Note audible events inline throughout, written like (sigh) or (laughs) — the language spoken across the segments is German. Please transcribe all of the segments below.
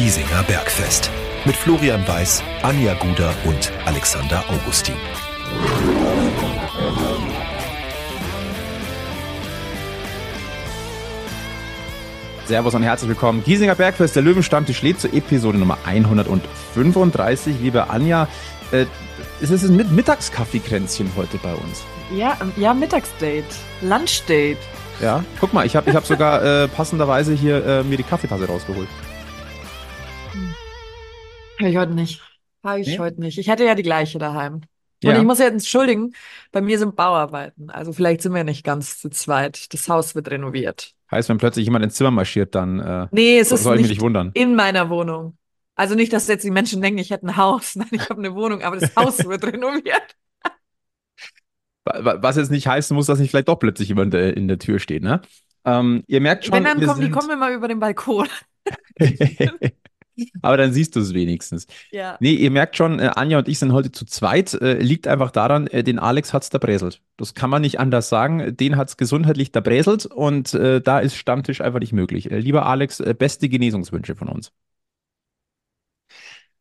Giesinger Bergfest. Mit Florian Weiß, Anja Guder und Alexander Augustin. Servus und herzlich willkommen. Giesinger Bergfest, der Löwenstammtisch lädt zur Episode Nummer 135. Liebe Anja, äh, es ist ein Mittagskaffeekränzchen heute bei uns. Ja, ja, Mittagsdate, Lunchdate. Ja, guck mal, ich habe ich hab sogar äh, passenderweise hier äh, mir die Kaffeetasse rausgeholt. Habe ich heute nicht. Habe ich Nee? heute nicht. Ich hätte ja die gleiche daheim. Und Ja. ich muss jetzt entschuldigen, bei mir sind Bauarbeiten. Also vielleicht sind wir nicht ganz zu zweit. Das Haus wird renoviert. Heißt, wenn plötzlich jemand ins Zimmer marschiert, dann äh, Nee, es so- ist soll ich mich nicht nicht wundern. in meiner Wohnung. Also nicht, dass jetzt die Menschen denken, ich hätte ein Haus. (laughs) Nein, ich habe eine Wohnung, aber das Haus wird renoviert. (laughs) Wa- wa- Was jetzt nicht heißen muss, dass nicht vielleicht doch plötzlich jemand äh, in der Tür steht, ne? Ähm, ihr merkt schon, Wenn dann wir kommen, die sind- kommen immer über den Balkon. (laughs) (laughs) Aber dann siehst du es wenigstens. Ja. Nee, ihr merkt schon, äh, Anja und ich sind heute zu zweit. Äh, liegt einfach daran, äh, den Alex hat's da bräselt. Das kann man nicht anders sagen. Den hat's gesundheitlich da bräselt und äh, da ist Stammtisch einfach nicht möglich. Lieber Alex, beste Genesungswünsche von uns.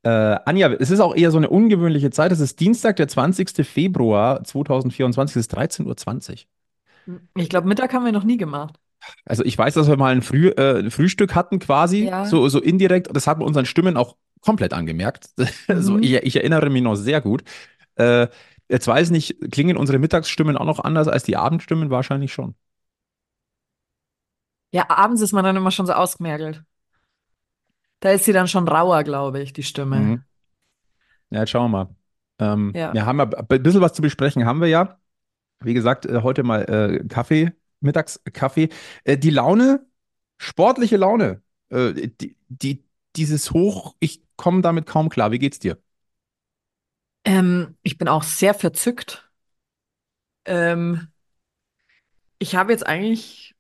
Äh, Anja, es ist auch eher so eine ungewöhnliche Zeit. Es ist Dienstag, der 20. Februar 2024, es ist 13.20 Uhr. Ich glaube, Mittag haben wir noch nie gemacht. Also ich weiß, dass wir mal ein, Früh, äh, ein Frühstück hatten quasi, Ja. so, so indirekt. Das hat man unseren Stimmen auch komplett angemerkt. (laughs) Also Mhm. ich, ich erinnere mich noch sehr gut. Äh, jetzt weiß ich nicht, klingen unsere Mittagsstimmen auch noch anders als die Abendstimmen? Wahrscheinlich schon. Ja, abends ist man dann immer schon so ausgemergelt. Da ist sie dann schon rauer, glaube ich, die Stimme. Mhm. Ja, jetzt schauen wir mal. Ähm, Ja. Wir haben ja ein bisschen was zu besprechen, haben wir ja. Wie gesagt, äh, heute mal äh, Kaffee, Mittagskaffee. Äh, die Laune, sportliche Laune, äh, die, die, dieses Hoch, ich komme damit kaum klar. Wie geht's dir? Ähm, ich bin auch sehr verzückt. Ähm, ich habe jetzt eigentlich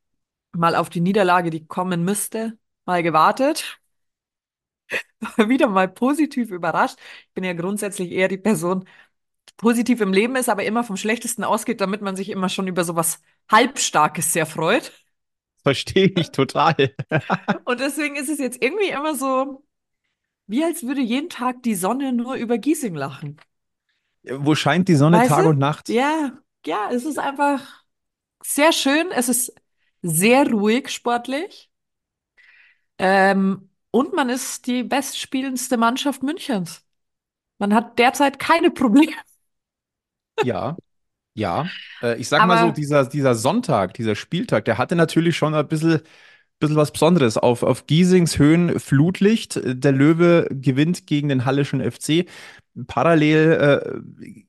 mal auf die Niederlage, die kommen müsste, mal gewartet. War (laughs) wieder mal positiv überrascht. Ich bin ja grundsätzlich eher die Person, positiv im Leben ist, aber immer vom Schlechtesten ausgeht, damit man sich immer schon über sowas Halbstarkes sehr freut. (laughs) Verstehe ich total. (laughs) Und deswegen ist es jetzt irgendwie immer so, wie als würde jeden Tag die Sonne nur über Giesing lachen. Wo scheint die Sonne Weißt Tag du? und Nacht? Ja, ja, es ist einfach sehr schön. Es ist sehr ruhig sportlich. Ähm, und man ist die bestspielendste Mannschaft Münchens. Man hat derzeit keine Probleme. Ja, ja. Äh, ich sag mal Aber- so, dieser, dieser Sonntag, dieser Spieltag, der hatte natürlich schon ein bisschen, bisschen was Besonderes. Auf, auf Giesings Höhen Flutlicht. Der Löwe gewinnt gegen den Hallischen FC. Parallel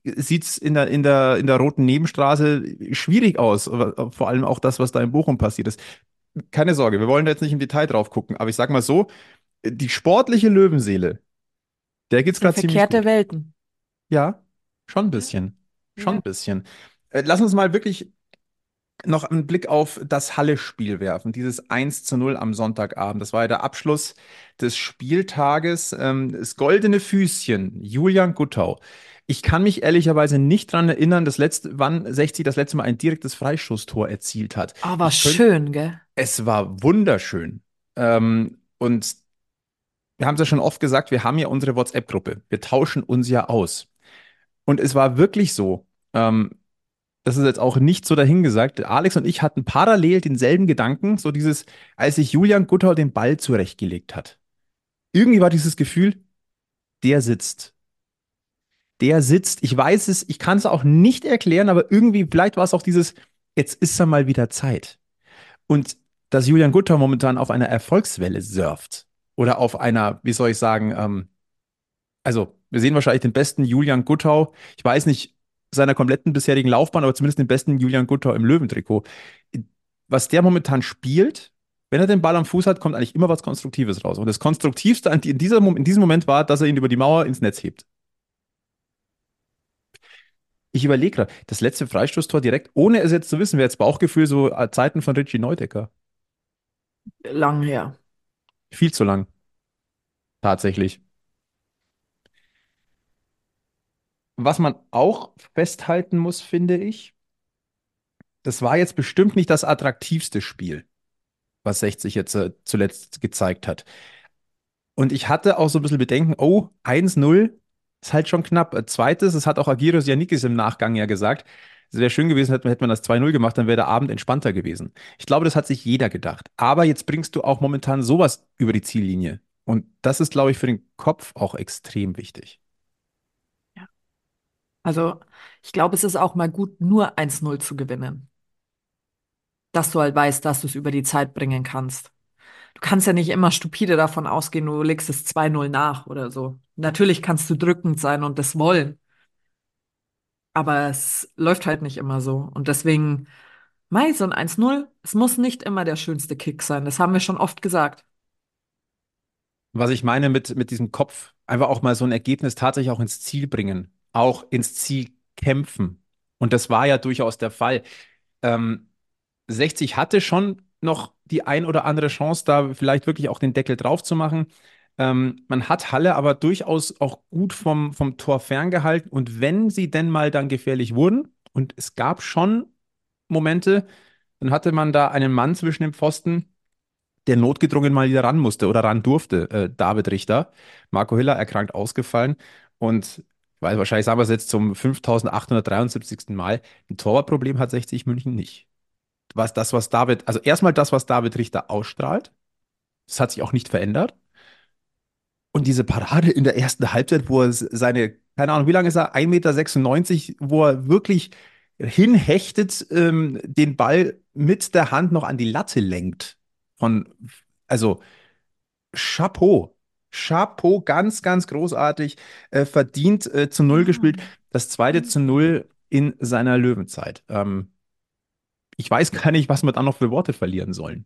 äh, sieht es in der, in, der, in der roten Nebenstraße schwierig aus. Vor allem auch das, was da in Bochum passiert ist. Keine Sorge, wir wollen da jetzt nicht im Detail drauf gucken. Aber ich sag mal so, die sportliche Löwenseele, der geht's gerade ziemlich Verkehrte gut. Welten. Ja, schon ein bisschen. Schon Ja. ein bisschen. Äh, lass uns mal wirklich noch einen Blick auf das Halle-Spiel werfen. Dieses 1 zu 0 am Sonntagabend. Das war ja der Abschluss des Spieltages. Ähm, das goldene Füßchen, Julian Guttau. Ich kann mich ehrlicherweise nicht dran erinnern, das letzte, wann 60 das letzte Mal ein direktes Freistoßtor erzielt hat. Aber Ich könnt- schön, gell? Es war wunderschön. Ähm, und wir haben es ja schon oft gesagt, wir haben ja unsere WhatsApp-Gruppe. Wir tauschen uns ja aus. Und es war wirklich so, ähm, das ist jetzt auch nicht so dahingesagt. Alex und ich hatten parallel denselben Gedanken, so dieses, als sich Julian Guttau den Ball zurechtgelegt hat. Irgendwie war dieses Gefühl, der sitzt. Der sitzt. Ich weiß es, ich kann es auch nicht erklären, aber irgendwie, vielleicht war es auch dieses, jetzt ist er mal wieder Zeit. Und dass Julian Guttau momentan auf einer Erfolgswelle surft oder auf einer, wie soll ich sagen, ähm, also wir sehen wahrscheinlich den besten Julian Guttau, ich weiß nicht seiner kompletten bisherigen Laufbahn, aber zumindest den besten Julian Guttau im Löwentrikot. Was der momentan spielt, wenn er den Ball am Fuß hat, kommt eigentlich immer was Konstruktives raus. Und das Konstruktivste in, dieser, in diesem Moment war, dass er ihn über die Mauer ins Netz hebt. Ich überlege gerade, das letzte Freistoßtor direkt, ohne es jetzt zu wissen, wäre jetzt Bauchgefühl so äh, Zeiten von Richie Neudecker. Lang her. Viel zu lang. Tatsächlich. Was man auch festhalten muss, finde ich, das war jetzt bestimmt nicht das attraktivste Spiel, was 60 jetzt äh, zuletzt gezeigt hat. Und ich hatte auch so ein bisschen Bedenken, oh, 1-0 ist halt schon knapp. Äh, Zweites, das hat auch Agiros Janikis im Nachgang ja gesagt, es wäre schön gewesen, hätte, hätte man das 2-0 gemacht, dann wäre der Abend entspannter gewesen. Ich glaube, das hat sich jeder gedacht. Aber jetzt bringst du auch momentan sowas über die Ziellinie. Und das ist, glaube ich, für den Kopf auch extrem wichtig. Also, ich glaube, es ist auch mal gut, nur 1-0 zu gewinnen. Dass du halt weißt, dass du es über die Zeit bringen kannst. Du kannst ja nicht immer stupide davon ausgehen, du legst es 2-0 nach oder so. Natürlich kannst du drückend sein und das wollen. Aber es läuft halt nicht immer so. Und deswegen, Mai, so ein 1-0, es muss nicht immer der schönste Kick sein. Das haben wir schon oft gesagt. Was ich meine mit, mit diesem Kopf, einfach auch mal so ein Ergebnis tatsächlich auch ins Ziel bringen, auch ins Ziel kämpfen. Und das war ja durchaus der Fall. Ähm, 60 hatte schon noch die ein oder andere Chance, da vielleicht wirklich auch den Deckel drauf zu machen. Ähm, man hat Halle aber durchaus auch gut vom, vom Tor ferngehalten. Und wenn sie denn mal dann gefährlich wurden, und es gab schon Momente, dann hatte man da einen Mann zwischen den Pfosten, der notgedrungen mal wieder ran musste oder ran durfte, äh, David Richter. Marco Hiller erkrankt ausgefallen. Und weil wahrscheinlich sagen wir es jetzt zum 5873. Mal, ein Torwartproblem hat 60 München nicht. Was das, was David, also erstmal das, was David Richter ausstrahlt, das hat sich auch nicht verändert. Und diese Parade in der ersten Halbzeit, wo er seine, keine Ahnung, wie lange ist er? 1,96 Meter, wo er wirklich hinhechtet, ähm, den Ball mit der Hand noch an die Latte lenkt. Von, also Chapeau. Chapeau, ganz, ganz großartig. Äh, verdient äh, zu Null gespielt. Das zweite zu Null in seiner Löwenzeit. Ähm, ich weiß gar nicht, was wir da noch für Worte verlieren sollen.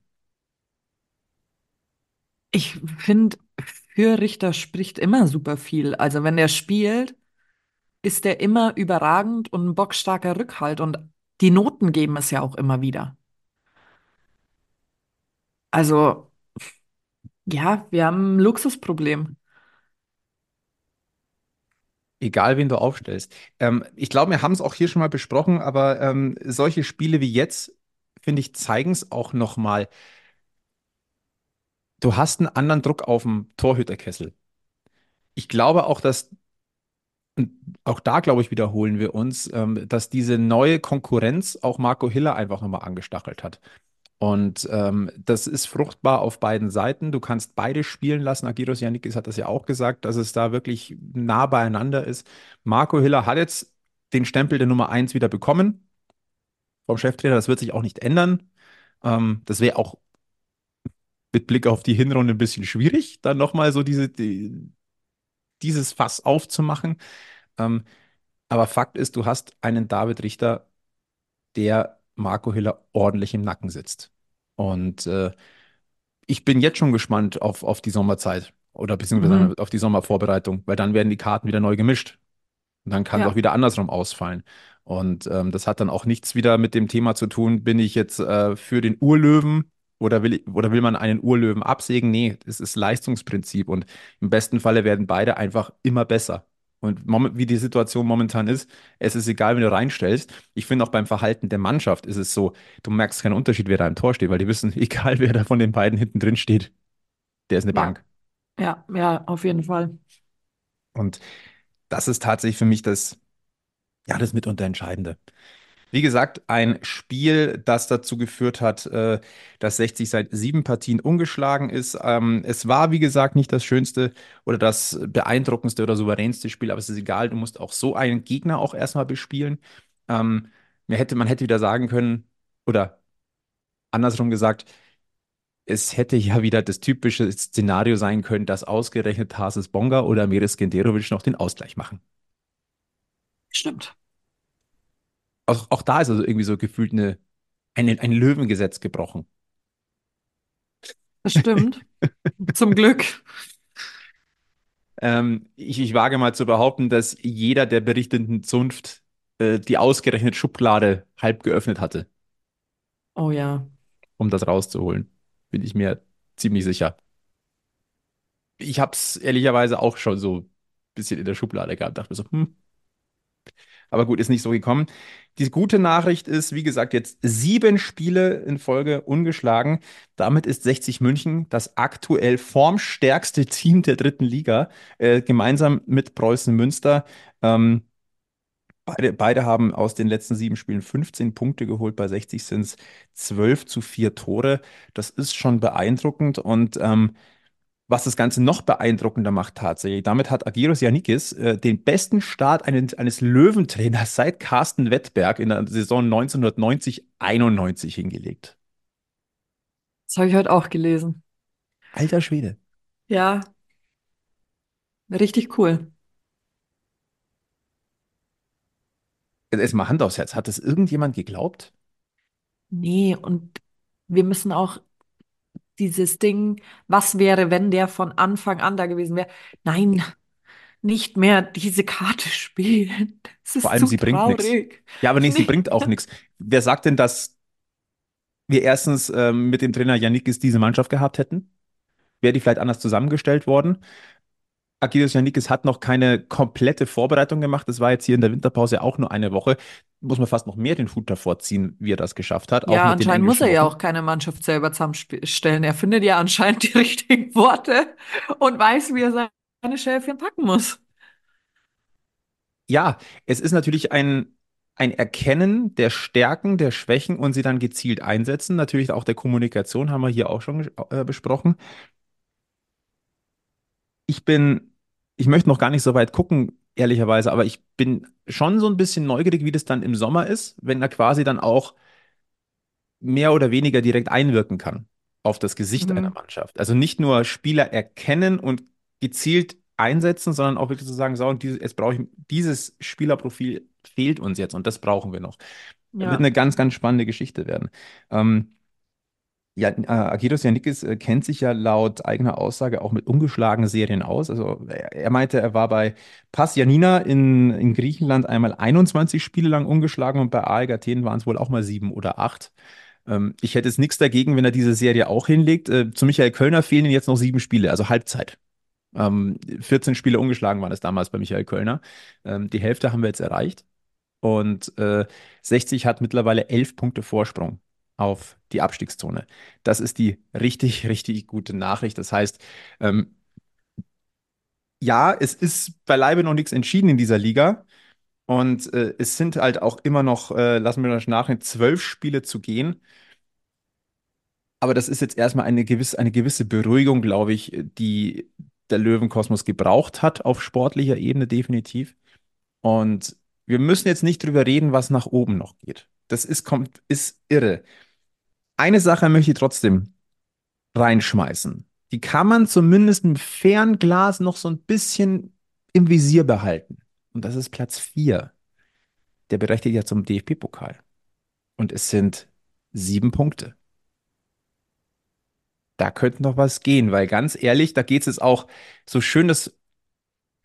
Ich finde, für Richter spricht immer super viel. Also wenn der spielt, ist der immer überragend und ein bockstarker Rückhalt. Und die Noten geben es ja auch immer wieder. Also, ja, wir haben ein Luxusproblem. Egal, wen du aufstellst. Ähm, ich glaube, wir haben es auch hier schon mal besprochen, aber ähm, solche Spiele wie jetzt, finde ich, zeigen es auch noch mal. Du hast einen anderen Druck auf dem Torhüterkessel. Ich glaube auch, dass, auch da, glaube ich, wiederholen wir uns, ähm, dass diese neue Konkurrenz auch Marco Hiller einfach nochmal angestachelt hat. Und ähm, das ist fruchtbar auf beiden Seiten. Du kannst beide spielen lassen. Agiros Yannikis hat das ja auch gesagt, dass es da wirklich nah beieinander ist. Marco Hiller hat jetzt den Stempel der Nummer 1 wieder bekommen vom Cheftrainer. Das wird sich auch nicht ändern. Ähm, das wäre auch mit Blick auf die Hinrunde ein bisschen schwierig, dann nochmal so diese, die, dieses Fass aufzumachen. Ähm, aber Fakt ist, du hast einen David Richter, der Marco Hiller ordentlich im Nacken sitzt. Und äh, ich bin jetzt schon gespannt auf, auf die Sommerzeit oder beziehungsweise Mhm. auf die Sommervorbereitung, weil dann werden die Karten wieder neu gemischt. Und dann kann es auch wieder andersrum ausfallen. Und ähm, das hat dann auch nichts wieder mit dem Thema zu tun, bin ich jetzt äh, für den Urlöwen oder will, ich, oder will man einen Urlöwen absägen? Nee, es ist Leistungsprinzip und im besten Falle werden beide einfach immer besser. Und wie die Situation momentan ist, es ist egal, wenn du reinstellst. Ich finde auch beim Verhalten der Mannschaft ist es so, du merkst keinen Unterschied, wer da im Tor steht, weil die wissen, (laughs) egal wer da von den beiden hinten drin steht, der ist eine ja, Bank. ja, ja, auf jeden Fall. Und das ist tatsächlich für mich das, ja, das mitunter Entscheidende. Wie gesagt, ein Spiel, das dazu geführt hat, äh, dass 60 seit sieben Partien ungeschlagen ist. Ähm, es war, wie gesagt, nicht das schönste oder das beeindruckendste oder souveränste Spiel, aber es ist egal, du musst auch so einen Gegner auch erstmal bespielen. Ähm, man hätte wieder sagen können, oder andersrum gesagt, es hätte ja wieder das typische Szenario sein können, dass ausgerechnet Tarsis Bonga oder Miris Genderovic noch den Ausgleich machen. Stimmt. Auch, auch da ist also irgendwie so gefühlt eine, eine, ein Löwengesetz gebrochen. Das stimmt. (laughs) Zum Glück. Ähm, ich, ich wage mal zu behaupten, dass jeder der berichtenden Zunft äh, die ausgerechnet Schublade halb geöffnet hatte, Oh ja. um das rauszuholen. Bin ich mir ziemlich sicher. Ich habe es ehrlicherweise auch schon so ein bisschen in der Schublade gehabt. Dachte mir so, hm, Aber gut, ist nicht so gekommen. Die gute Nachricht ist, wie gesagt, jetzt sieben Spiele in Folge ungeschlagen. Damit ist 60 München das aktuell formstärkste Team der dritten Liga, äh, gemeinsam mit Preußen Münster. Ähm, beide, beide haben aus den letzten sieben Spielen 15 Punkte geholt. Bei 60 sind es 12 zu 4 Tore. Das ist schon beeindruckend und ähm, was das Ganze noch beeindruckender macht tatsächlich, damit hat Agiros Janikis äh, den besten Start eines, eines Löwentrainers seit Carsten Wettberg in der Saison 1990-91 hingelegt. Das habe ich heute auch gelesen. Alter Schwede. Ja, richtig cool. Jetzt mal Hand aufs Herz. Hat das irgendjemand geglaubt? Nee, und wir müssen auch dieses Ding, was wäre, wenn der von Anfang an da gewesen wäre? Nein, nicht mehr diese Karte spielen. Es ist Vor allem, zu sie bringt nichts. traurig. Ja, aber nee, sie bringt auch nichts. Wer sagt denn, dass wir erstens ähm, mit dem Trainer Janikis diese Mannschaft gehabt hätten? Wäre die vielleicht anders zusammengestellt worden? Agilos Janikis hat noch keine komplette Vorbereitung gemacht. Das war jetzt hier in der Winterpause auch nur eine Woche. Muss man fast noch mehr den Hut davor ziehen, wie er das geschafft hat. Ja, anscheinend muss er ja auch keine Mannschaft selber zusammenstellen. Er findet ja anscheinend die (laughs) richtigen Worte und weiß, wie er seine Schäfchen packen muss. Ja, es ist natürlich ein, ein Erkennen der Stärken, der Schwächen und sie dann gezielt einsetzen. Natürlich auch der Kommunikation haben wir hier auch schon äh, besprochen. Ich bin, ich möchte noch gar nicht so weit gucken, ehrlicherweise, aber ich bin schon so ein bisschen neugierig, wie das dann im Sommer ist, wenn er quasi dann auch mehr oder weniger direkt einwirken kann auf das Gesicht einer Mhm. Mannschaft. Also nicht nur Spieler erkennen und gezielt einsetzen, sondern auch wirklich zu sagen, so, und dieses, jetzt brauche ich, dieses Spielerprofil fehlt uns jetzt und das brauchen wir noch. Wird Ja. eine ganz, ganz spannende Geschichte werden. Ähm, ja, äh, Agiros Yannikis äh, kennt sich ja laut eigener Aussage auch mit ungeschlagenen Serien aus. Also er, er meinte, er war bei Pass Janina in, in Griechenland einmal 21 Spiele lang ungeschlagen und bei AEK Athen waren es wohl auch mal sieben oder acht. Ähm, ich hätte jetzt nichts dagegen, wenn er diese Serie auch hinlegt. Äh, zu Michael Kölner fehlen ihm jetzt noch sieben Spiele, also Halbzeit. Ähm, 14 Spiele ungeschlagen waren es damals bei Michael Kölner. Ähm, die Hälfte haben wir jetzt erreicht. Und äh, 60 hat mittlerweile elf Punkte Vorsprung auf die Abstiegszone. Das ist die richtig, (laughs) richtig gute Nachricht. Das heißt, ähm, ja, es ist beileibe noch nichts entschieden in dieser Liga. Und äh, es sind halt auch immer noch, äh, lassen wir das nachher, zwölf Spiele zu gehen. Aber das ist jetzt erstmal eine gewisse, eine gewisse Beruhigung, glaube ich, die der Löwenkosmos gebraucht hat auf sportlicher Ebene definitiv. Und wir müssen jetzt nicht drüber reden, was nach oben noch geht. Das ist, kommt, ist irre. Eine Sache möchte ich trotzdem reinschmeißen. Die kann man zumindest mit Fernglas noch so ein bisschen im Visier behalten. Und das ist Platz 4. Der berechtigt ja zum DFB-Pokal. Und es sind sieben Punkte. Da könnte noch was gehen, weil ganz ehrlich, da geht es jetzt auch so schön das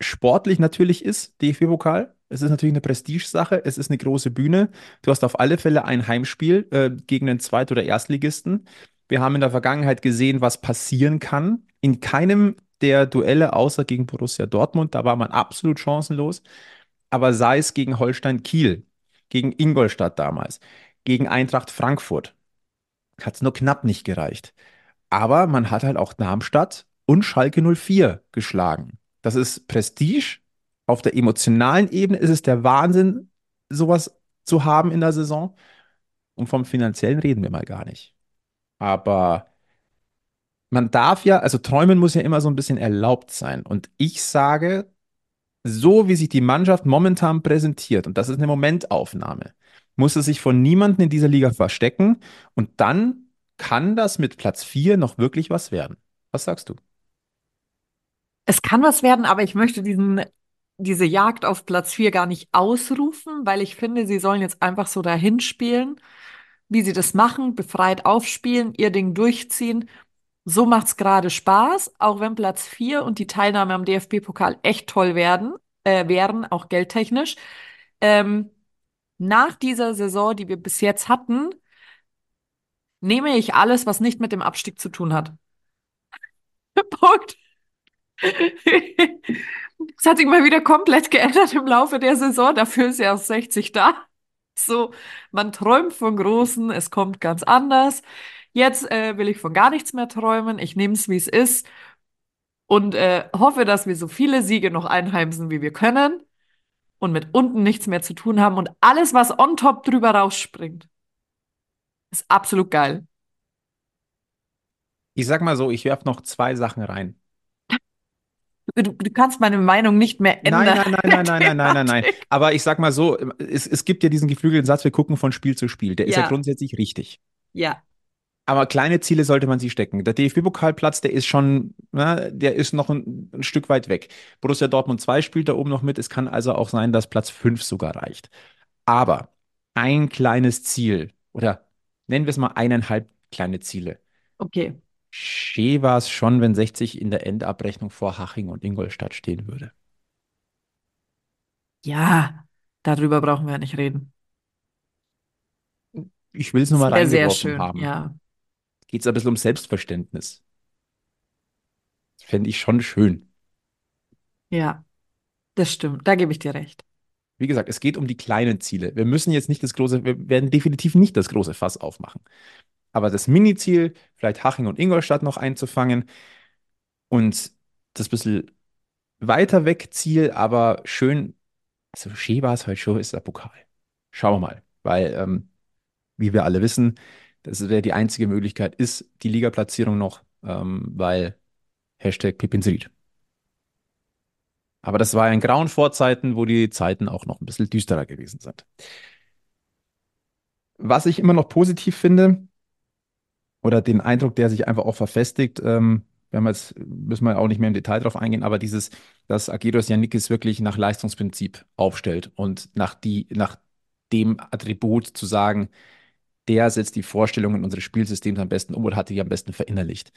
sportlich natürlich ist, DFB-Pokal. Es ist natürlich eine Prestigesache, es ist eine große Bühne. Du hast auf alle Fälle ein Heimspiel äh, gegen den Zweit- oder Erstligisten. Wir haben in der Vergangenheit gesehen, was passieren kann. In keinem der Duelle, außer gegen Borussia Dortmund, da war man absolut chancenlos. Aber sei es gegen Holstein Kiel, gegen Ingolstadt damals, gegen Eintracht Frankfurt, hat es nur knapp nicht gereicht. Aber man hat halt auch Darmstadt und Schalke 04 geschlagen. Das ist Prestige. Auf der emotionalen Ebene ist es der Wahnsinn, sowas zu haben in der Saison. Und vom finanziellen reden wir mal gar nicht. Aber man darf ja, also träumen muss ja immer so ein bisschen erlaubt sein. Und ich sage, so wie sich die Mannschaft momentan präsentiert, und das ist eine Momentaufnahme, muss es sich von niemandem in dieser Liga verstecken. Und dann kann das mit Platz 4 noch wirklich was werden. Was sagst du? Es kann was werden, aber ich möchte diesen, diese Jagd auf Platz 4 gar nicht ausrufen, weil ich finde, sie sollen jetzt einfach so dahin spielen, wie sie das machen, befreit aufspielen, ihr Ding durchziehen. So macht's gerade Spaß, auch wenn Platz 4 und die Teilnahme am DFB-Pokal echt toll werden, äh, wären, auch geldtechnisch. Ähm, nach dieser Saison, die wir bis jetzt hatten, nehme ich alles, was nicht mit dem Abstieg zu tun hat. (laughs) Punkt. (laughs) Es hat sich mal wieder komplett geändert im Laufe der Saison. Dafür ist ja auch 60 da. So, man träumt von Großen, es kommt ganz anders. Jetzt äh, will ich von gar nichts mehr träumen. Ich nehme es, wie es ist und äh, hoffe, dass wir so viele Siege noch einheimsen, wie wir können und mit unten nichts mehr zu tun haben und alles, was on top drüber rausspringt, ist absolut geil. Ich sag mal so, ich werfe noch zwei Sachen rein. Du, du kannst meine Meinung nicht mehr ändern. Nein, nein, nein, nein, nein, nein, nein, nein, nein. (laughs) Aber ich sag mal so, es, es gibt ja diesen geflügelten Satz, wir gucken von Spiel zu Spiel. Der ist ja Ja. grundsätzlich richtig. Ja, Aber kleine Ziele sollte man sich stecken. Der DFB-Pokalplatz, der ist schon, na, der ist noch ein, ein Stück weit weg. Borussia Dortmund 2 spielt da oben noch mit. Es kann also auch sein, dass Platz 5 sogar reicht. Aber ein kleines Ziel oder nennen wir es mal eineinhalb kleine Ziele. okay. Schee war es schon, wenn 60 in der Endabrechnung vor Haching und Ingolstadt stehen würde. Ja, darüber brauchen wir ja nicht reden. Ich will es nur mal Sehr, sehr reingeworfen schön. haben. Ja, Geht es ein bisschen um Selbstverständnis. Das fände ich schon schön. ja, das stimmt. Da gebe ich dir recht. Wie gesagt, es geht um die kleinen Ziele. Wir müssen jetzt nicht das große, wir werden definitiv nicht das große Fass aufmachen. Aber das Mini-Ziel, vielleicht Haching und Ingolstadt noch einzufangen und das bisschen weiter weg Ziel, aber schön, also Schee war es heute schon, ist der Pokal. Schauen wir mal, weil, ähm, wie wir alle wissen, das wäre die einzige Möglichkeit, ist die Ligaplatzierung noch, ähm, weil Hashtag Pipinsried. Aber das war in grauen Vorzeiten, wo die Zeiten auch noch ein bisschen düsterer gewesen sind. Was ich immer noch positiv finde, oder den Eindruck, der sich einfach auch verfestigt, ähm, wir jetzt, müssen wir auch nicht mehr im Detail drauf eingehen, aber dieses, dass Agiros Yannickis wirklich nach Leistungsprinzip aufstellt und nach die, nach dem Attribut zu sagen, der setzt die Vorstellungen unseres Spielsystems am besten um oder hat die am besten verinnerlicht.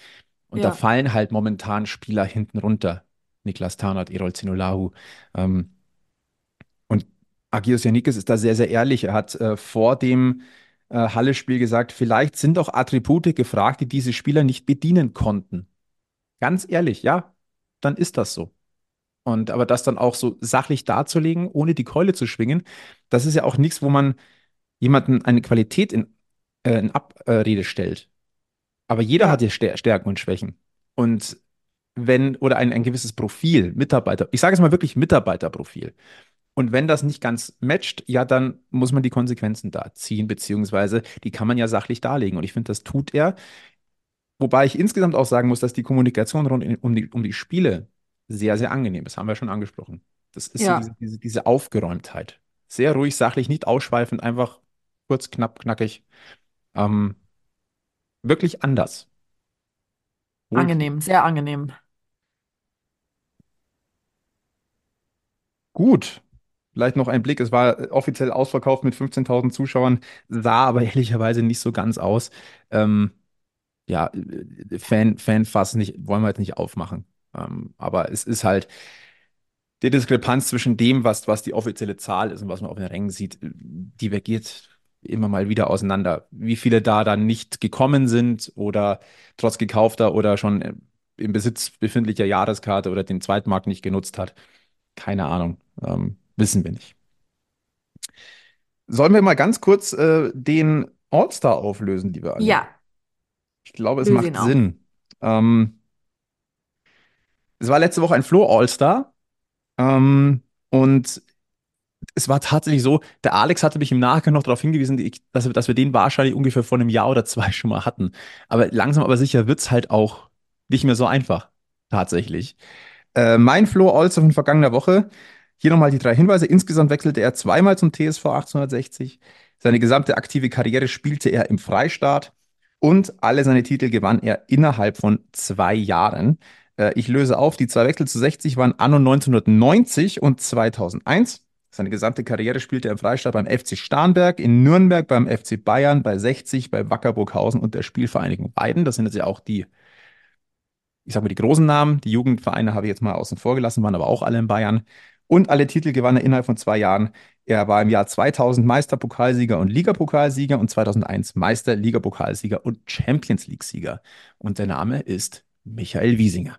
Und da Ja. fallen halt momentan Spieler hinten runter. Niklas Tarnat, Erol Zinulahu. Ähm, und Agios Yannickis ist da sehr, sehr ehrlich. Er hat äh, vor dem Halle-Spiel gesagt, vielleicht sind auch Attribute gefragt, die diese Spieler nicht bedienen konnten. Ganz ehrlich, ja, dann ist das so. Und aber das dann auch so sachlich darzulegen, ohne die Keule zu schwingen, das ist ja auch nichts, wo man jemanden eine Qualität in, äh, in Abrede stellt. Aber jeder hat ja Stär- Stärken und Schwächen. Und wenn, oder ein, ein gewisses Profil, Mitarbeiter, ich sage es mal wirklich Mitarbeiterprofil. Und wenn das nicht ganz matcht, ja, dann muss man die Konsequenzen da ziehen, beziehungsweise die kann man ja sachlich darlegen. Und ich finde, das tut er. Wobei ich insgesamt auch sagen muss, dass die Kommunikation rund um die, um die Spiele sehr, sehr angenehm ist. Haben wir schon angesprochen. Das ist Ja. so diese, diese, diese Aufgeräumtheit. Sehr ruhig, sachlich, nicht ausschweifend, einfach kurz, knapp, knackig. Ähm, wirklich anders. Wohl- Angenehm, sehr angenehm. Gut. Vielleicht noch ein Blick. Es war offiziell ausverkauft mit 15.000 Zuschauern, sah aber (laughs) ehrlicherweise nicht so ganz aus. Ähm, ja, äh, Fan, Fanfass nicht, wollen wir jetzt nicht aufmachen. Ähm, aber es ist halt die Diskrepanz zwischen dem, was, was die offizielle Zahl ist und was man auf den Rängen sieht, die geht immer mal wieder auseinander. Wie viele da dann nicht gekommen sind oder trotz gekaufter oder schon äh, im Besitz befindlicher Jahreskarte oder den Zweitmarkt nicht genutzt hat, keine Ahnung. Ähm, wissen wir nicht. Sollen wir mal ganz kurz äh, den All-Star auflösen, lieber Anja? Ja, Ich glaube, es Löse macht. Sinn. Ähm, es war letzte Woche ein Flo All-Star. Ähm, und es war tatsächlich so, der Alex hatte mich im Nachgang noch darauf hingewiesen, die- dass, wir- dass wir den wahrscheinlich ungefähr vor einem Jahr oder zwei schon mal hatten. Aber langsam aber sicher wird es halt auch nicht mehr so einfach. Tatsächlich. Äh, mein Flo All-Star von vergangener Woche. Hier nochmal die drei Hinweise. Insgesamt wechselte er zweimal zum TSV 1860. Seine gesamte aktive Karriere spielte er im Freistaat und alle seine Titel gewann er innerhalb von zwei Jahren. Äh, ich löse auf, die zwei Wechsel zu 60 waren anno 1990 und 2001. Seine gesamte Karriere spielte er im Freistaat beim FC Starnberg, in Nürnberg, beim FC Bayern, bei 60, bei Wacker Burghausen und der Spielvereinigung Weiden. Das sind jetzt ja auch die, ich sag mal, die großen Namen. Die Jugendvereine habe ich jetzt mal außen vor gelassen, waren aber auch alle in Bayern. Und alle Titel gewann er innerhalb von zwei Jahren. Er war im Jahr 2000 Meisterpokalsieger und Ligapokalsieger und 2001 Meister, Ligapokalsieger und Champions League-Sieger. Und der Name ist Michael Wiesinger.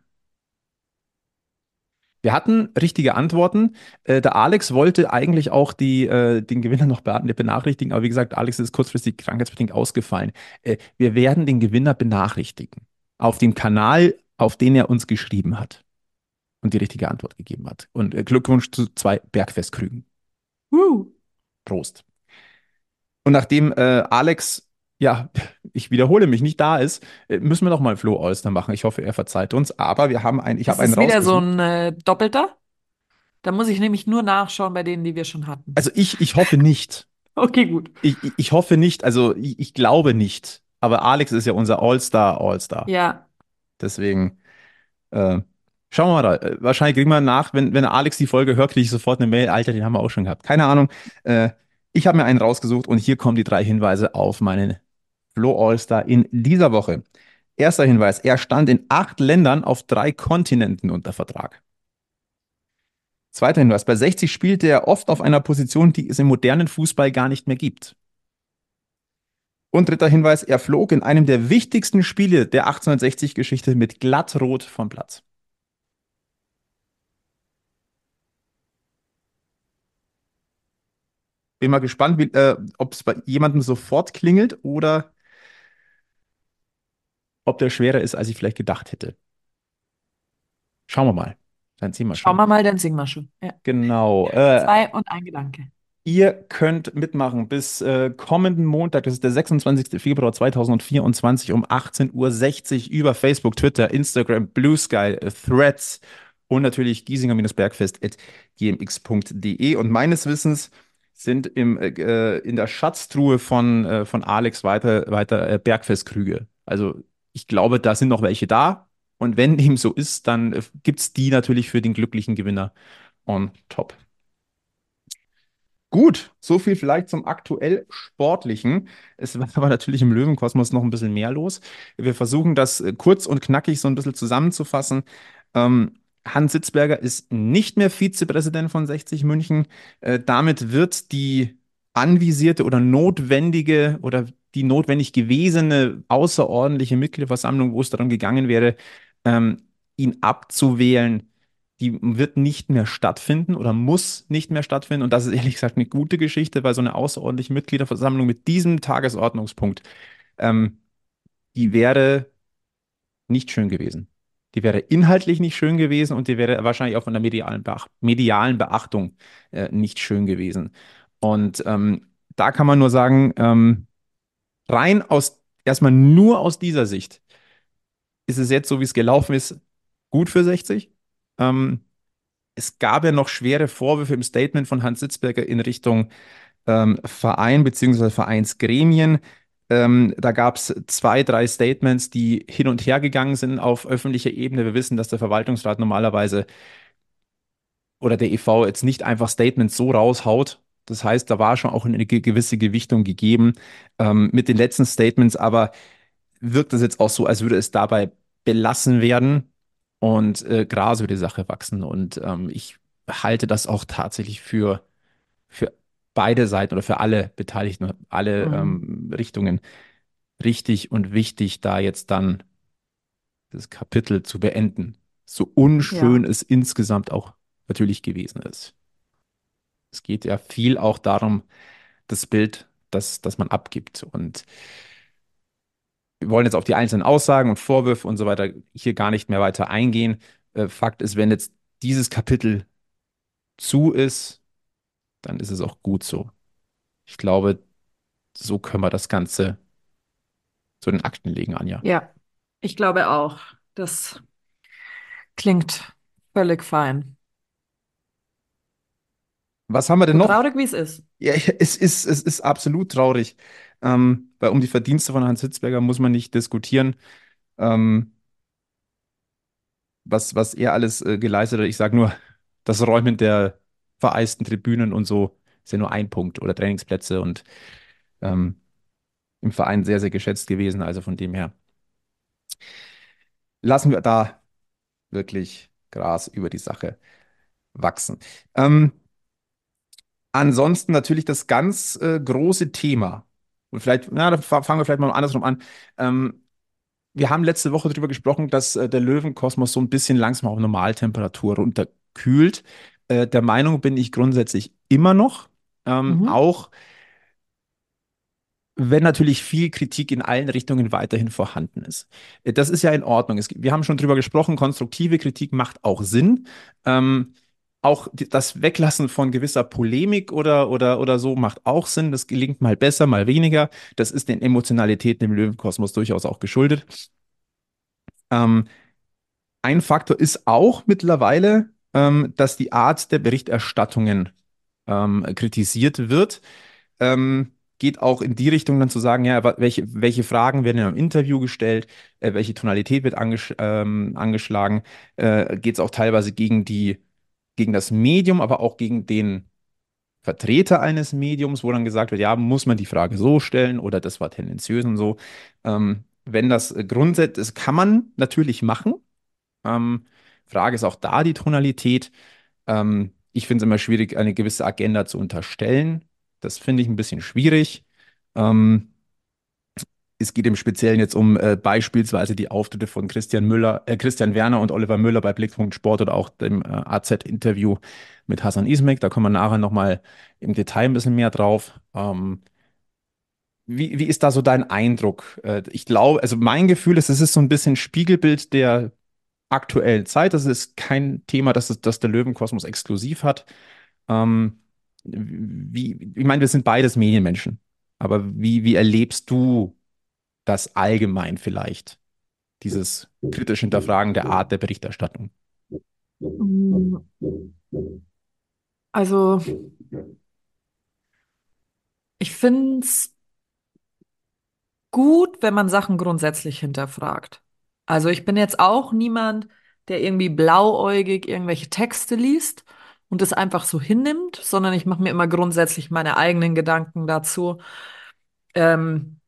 Wir hatten richtige Antworten. Äh, der Alex wollte eigentlich auch die, äh, den Gewinner noch benachrichtigen, aber wie gesagt, Alex ist kurzfristig krankheitsbedingt ausgefallen. Äh, wir werden den Gewinner benachrichtigen auf dem Kanal, auf den er uns geschrieben hat und die richtige Antwort gegeben hat. Und äh, Glückwunsch zu zwei Bergfestkrügen. Uh. Prost. Und nachdem äh, Alex ja, (laughs) ich wiederhole mich, nicht da ist, äh, müssen wir noch mal Flo Olster machen. Ich hoffe, er verzeiht uns. Aber wir haben einen, ich habe einen Ist wieder so ein äh, Doppelter? Da muss ich nämlich nur nachschauen bei denen, die wir schon hatten. Also ich, ich hoffe nicht. (laughs) okay, gut. Ich, ich hoffe nicht, also ich, ich glaube nicht. Aber Alex ist ja unser All-Star, All-Star. Ja. Deswegen, äh, schauen wir mal da. Äh, wahrscheinlich kriegen wir nach, wenn, wenn Alex die Folge hört, kriege ich sofort eine Mail. Alter, den haben wir auch schon gehabt. Keine Ahnung. Äh, ich habe mir einen rausgesucht und hier kommen die drei Hinweise auf meinen Flo All-Star in dieser Woche. Erster Hinweis, er stand in acht Ländern auf drei Kontinenten unter Vertrag. Zweiter Hinweis, bei 60 spielte er oft auf einer Position, die es im modernen Fußball gar nicht mehr gibt. Und dritter Hinweis, er flog in einem der wichtigsten Spiele der 1860-Geschichte mit glattrot vom Platz. Bin mal gespannt, äh, ob es bei jemandem sofort klingelt oder ob der schwerer ist, als ich vielleicht gedacht hätte. Schauen wir mal. Dann sehen wir schon. Schauen wir mal, dann singen wir schon. Ja. Genau. Äh, Zwei und ein Gedanke. Ihr könnt mitmachen bis äh, kommenden Montag, das ist der 26. Februar 2024 um 18.60 Uhr über Facebook, Twitter, Instagram, Blue Sky, äh, Threads und natürlich giesinger-bergfest.gmx.de. Und meines Wissens sind im, äh, in der Schatztruhe von, äh, von Alex weiter, weiter äh, Bergfestkrüge. Also ich glaube, da sind noch welche da. Und wenn (laughs) dem so ist, dann äh, gibt es die natürlich für den glücklichen Gewinner on top. Gut, so viel vielleicht zum aktuell Sportlichen. Es war (laughs) aber natürlich im Löwenkosmos noch ein bisschen mehr los. Wir versuchen das äh, kurz und knackig so ein bisschen zusammenzufassen. Ähm, Hans Sitzberger ist nicht mehr Vizepräsident von 60 München. Äh, damit wird die anvisierte oder notwendige oder die notwendig gewesene außerordentliche Mitgliederversammlung, wo es darum gegangen wäre, ähm, ihn abzuwählen, die wird nicht mehr stattfinden oder muss nicht mehr stattfinden. Und das ist ehrlich gesagt eine gute Geschichte, weil so eine außerordentliche Mitgliederversammlung mit diesem Tagesordnungspunkt, ähm, die wäre nicht schön gewesen. Die wäre inhaltlich nicht schön gewesen und die wäre wahrscheinlich auch von der medialen, Beach medialen Beachtung äh, nicht schön gewesen. Und ähm, da kann man nur sagen, ähm, rein aus, erstmal nur aus dieser Sicht, ist es jetzt so, wie es gelaufen ist, gut für 60. Ähm, es gab ja noch schwere Vorwürfe im Statement von Hans Sitzberger in Richtung ähm, Verein bzw. Vereinsgremien. Ähm, da gab es zwei, drei Statements, die hin und her gegangen sind auf öffentlicher Ebene. Wir wissen, dass der Verwaltungsrat normalerweise oder der EV jetzt nicht einfach Statements so raushaut. Das heißt, da war schon auch eine gewisse Gewichtung gegeben ähm, mit den letzten Statements, aber wirkt es jetzt auch so, als würde es dabei belassen werden und äh, Gras über die Sache wachsen. Und ähm, ich halte das auch tatsächlich für, für beide Seiten oder für alle Beteiligten, alle mhm. ähm, Richtungen richtig und wichtig, da jetzt dann das Kapitel zu beenden. So unschön ja. es insgesamt auch natürlich gewesen ist. Es geht ja viel auch darum, das Bild, das, das man abgibt. Und wir wollen jetzt auf die einzelnen Aussagen und Vorwürfe und so weiter hier gar nicht mehr weiter eingehen. Äh, Fakt ist, wenn jetzt dieses Kapitel zu ist, dann ist es auch gut so. Ich glaube, so können wir das Ganze zu den Akten legen, Anja. Ja, ich glaube auch. Das klingt völlig fein. Was haben wir denn so noch? Traurig, wie es ist. Ja, (laughs) es ist, es ist absolut traurig. Ähm, weil um die Verdienste von Hans Hitzberger muss man nicht diskutieren. Ähm, was, was er alles äh, geleistet hat. Ich sage nur, das Räumen der vereisten Tribünen und so ist ja nur ein Punkt oder Trainingsplätze und ähm, im Verein sehr, sehr geschätzt gewesen. Also von dem her lassen wir da wirklich Gras über die Sache wachsen. Ähm, ansonsten natürlich das ganz äh, große Thema. Und vielleicht, na, da fangen wir vielleicht mal andersrum an. Ähm, wir haben letzte Woche darüber gesprochen, dass äh, der Löwenkosmos so ein bisschen langsam auf Normaltemperatur runter abkühlt. Äh, der Meinung bin ich grundsätzlich immer noch. Ähm, Mhm. auch wenn natürlich viel Kritik in allen Richtungen weiterhin vorhanden ist. Äh, Das ist ja in Ordnung. Es, wir haben schon drüber gesprochen, konstruktive Kritik macht auch Sinn. Ähm, auch die, das Weglassen von gewisser Polemik oder, oder, oder so macht auch Sinn. Das gelingt mal besser, mal weniger. Das ist den Emotionalitäten im Löwenkosmos durchaus auch geschuldet. Ähm, ein Faktor ist auch mittlerweile, ähm, dass die Art der Berichterstattungen ähm, kritisiert wird. Ähm, geht auch in die Richtung dann zu sagen, ja, welche, welche Fragen werden im Interview gestellt, äh, welche Tonalität wird angesch ähm, angeschlagen, äh, geht es auch teilweise gegen die, gegen das Medium, aber auch gegen den Vertreter eines Mediums, wo dann gesagt wird, ja, muss man die Frage so stellen oder das war tendenziös und so. Ähm, wenn das äh, grundsätzlich, das kann man natürlich machen. Ähm, Frage ist auch da die Tonalität. Ähm, ich finde es immer schwierig, eine gewisse Agenda zu unterstellen. Das finde ich ein bisschen schwierig. Ähm, es geht im Speziellen jetzt um äh, beispielsweise die Auftritte von Christian Müller, äh, Christian Werner und Oliver Müller bei Blickpunkt Sport oder auch dem äh, AZ-Interview mit Hasan Ismek. Da kommen wir nachher nochmal im Detail ein bisschen mehr drauf. Ähm, wie, wie ist da so dein Eindruck? Äh, ich glaube, also mein Gefühl ist, es ist so ein bisschen Spiegelbild der aktuellen Zeit. Das ist kein Thema, das, das der Löwenkosmos exklusiv hat. Ähm, wie, ich meine, wir sind beides Medienmenschen. Aber wie, wie erlebst du das allgemein vielleicht? Dieses kritisch Hinterfragen der Art der Berichterstattung? Also, ich finde es gut, wenn man Sachen grundsätzlich hinterfragt. Also, ich bin jetzt auch niemand, der irgendwie blauäugig irgendwelche Texte liest und das einfach so hinnimmt, sondern ich mache mir immer grundsätzlich meine eigenen Gedanken dazu. Ähm,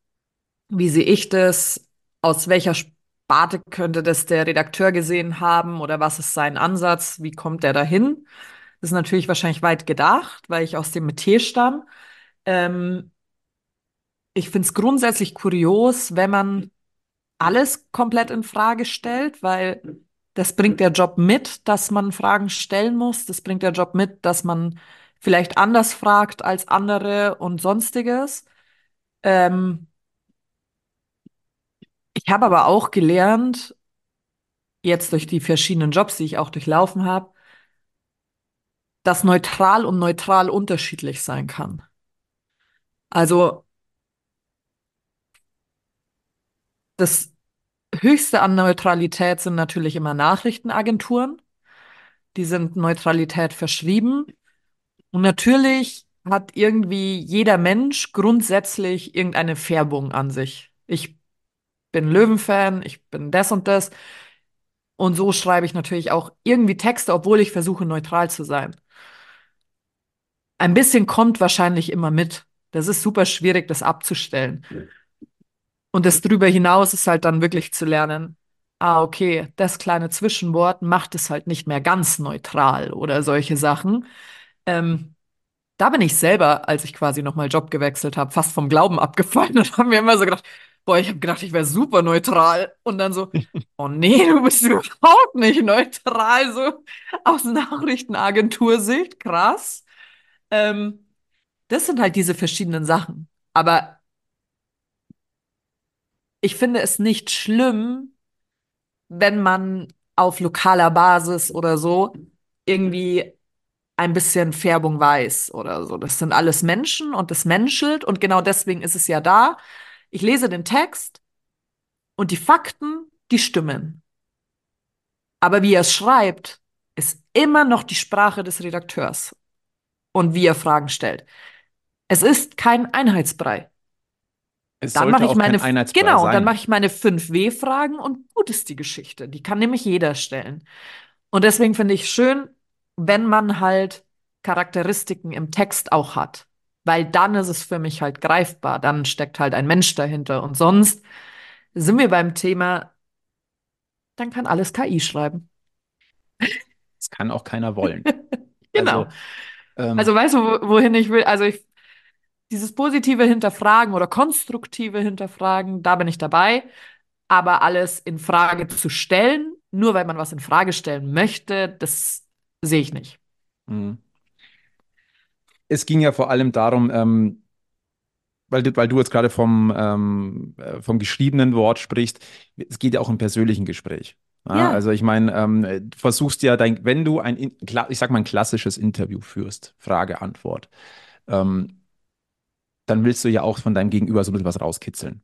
wie sehe ich das? Aus welcher Sparte könnte das der Redakteur gesehen haben oder was ist sein Ansatz? Wie kommt der dahin? Das ist natürlich wahrscheinlich weit gedacht, weil ich aus dem Metier stamme. Ähm, ich finde es grundsätzlich kurios, wenn man alles komplett in Frage stellt, weil das bringt der Job mit, dass man Fragen stellen muss. Das bringt der Job mit, dass man vielleicht anders fragt als andere und sonstiges. Ähm, ich habe aber auch gelernt, jetzt durch die verschiedenen Jobs, die ich auch durchlaufen habe, dass neutral und neutral unterschiedlich sein kann. Also das Höchste an Neutralität sind natürlich immer Nachrichtenagenturen. Die sind Neutralität verschrieben. Und natürlich hat irgendwie jeder Mensch grundsätzlich irgendeine Färbung an sich. Ich bin Löwenfan, ich bin das und das. Und so schreibe ich natürlich auch irgendwie Texte, obwohl ich versuche, neutral zu sein. Ein bisschen kommt wahrscheinlich immer mit. Das ist super schwierig, das abzustellen. Und das drüber hinaus ist halt dann wirklich zu lernen, ah, okay, das kleine Zwischenwort macht es halt nicht mehr ganz neutral oder solche Sachen. Ähm, da bin ich selber, als ich quasi nochmal Job gewechselt habe, fast vom Glauben abgefallen (laughs) und habe mir immer so gedacht, boah, ich habe gedacht, ich wäre super neutral. Und dann so, (laughs) oh nee, du bist (laughs) überhaupt nicht neutral, so aus Nachrichtenagentursicht, krass. Ähm, das sind halt diese verschiedenen Sachen. Aber ich finde es nicht schlimm, wenn man auf lokaler Basis oder so irgendwie ein bisschen Färbung weiß oder so. Das sind alles Menschen und das menschelt und genau deswegen ist es ja da. Ich lese den Text und die Fakten, die stimmen. Aber wie er es schreibt, ist immer noch die Sprache des Redakteurs und wie er Fragen stellt. Es ist kein Einheitsbrei. Es Dann mache ich auch meine, genau, sein. dann mache ich meine 5W-Fragen und gut ist die Geschichte. Die kann nämlich jeder stellen. Und deswegen finde ich schön, wenn man halt Charakteristiken im Text auch hat. Weil dann ist es für mich halt greifbar. Dann steckt halt ein Mensch dahinter. Und sonst sind wir beim Thema, dann kann alles KI schreiben. Das kann auch keiner wollen. (laughs) Genau. Also, ähm, Also weißt du, wo- wohin ich will? Also ich, dieses positive Hinterfragen oder konstruktive Hinterfragen, da bin ich dabei. Aber alles in Frage zu stellen, nur weil man was in Frage stellen möchte, das sehe ich nicht. Mhm. Es ging ja vor allem darum, ähm, weil du, weil du jetzt gerade vom, ähm, äh, vom geschriebenen Wort sprichst, es geht ja auch im persönlichen Gespräch. Ja, Ja, also ich meine, ähm, du versuchst ja dein, wenn du ein, ich sag mal, ein klassisches Interview führst, Frage, Antwort, ähm, dann willst du ja auch von deinem Gegenüber so ein bisschen was rauskitzeln.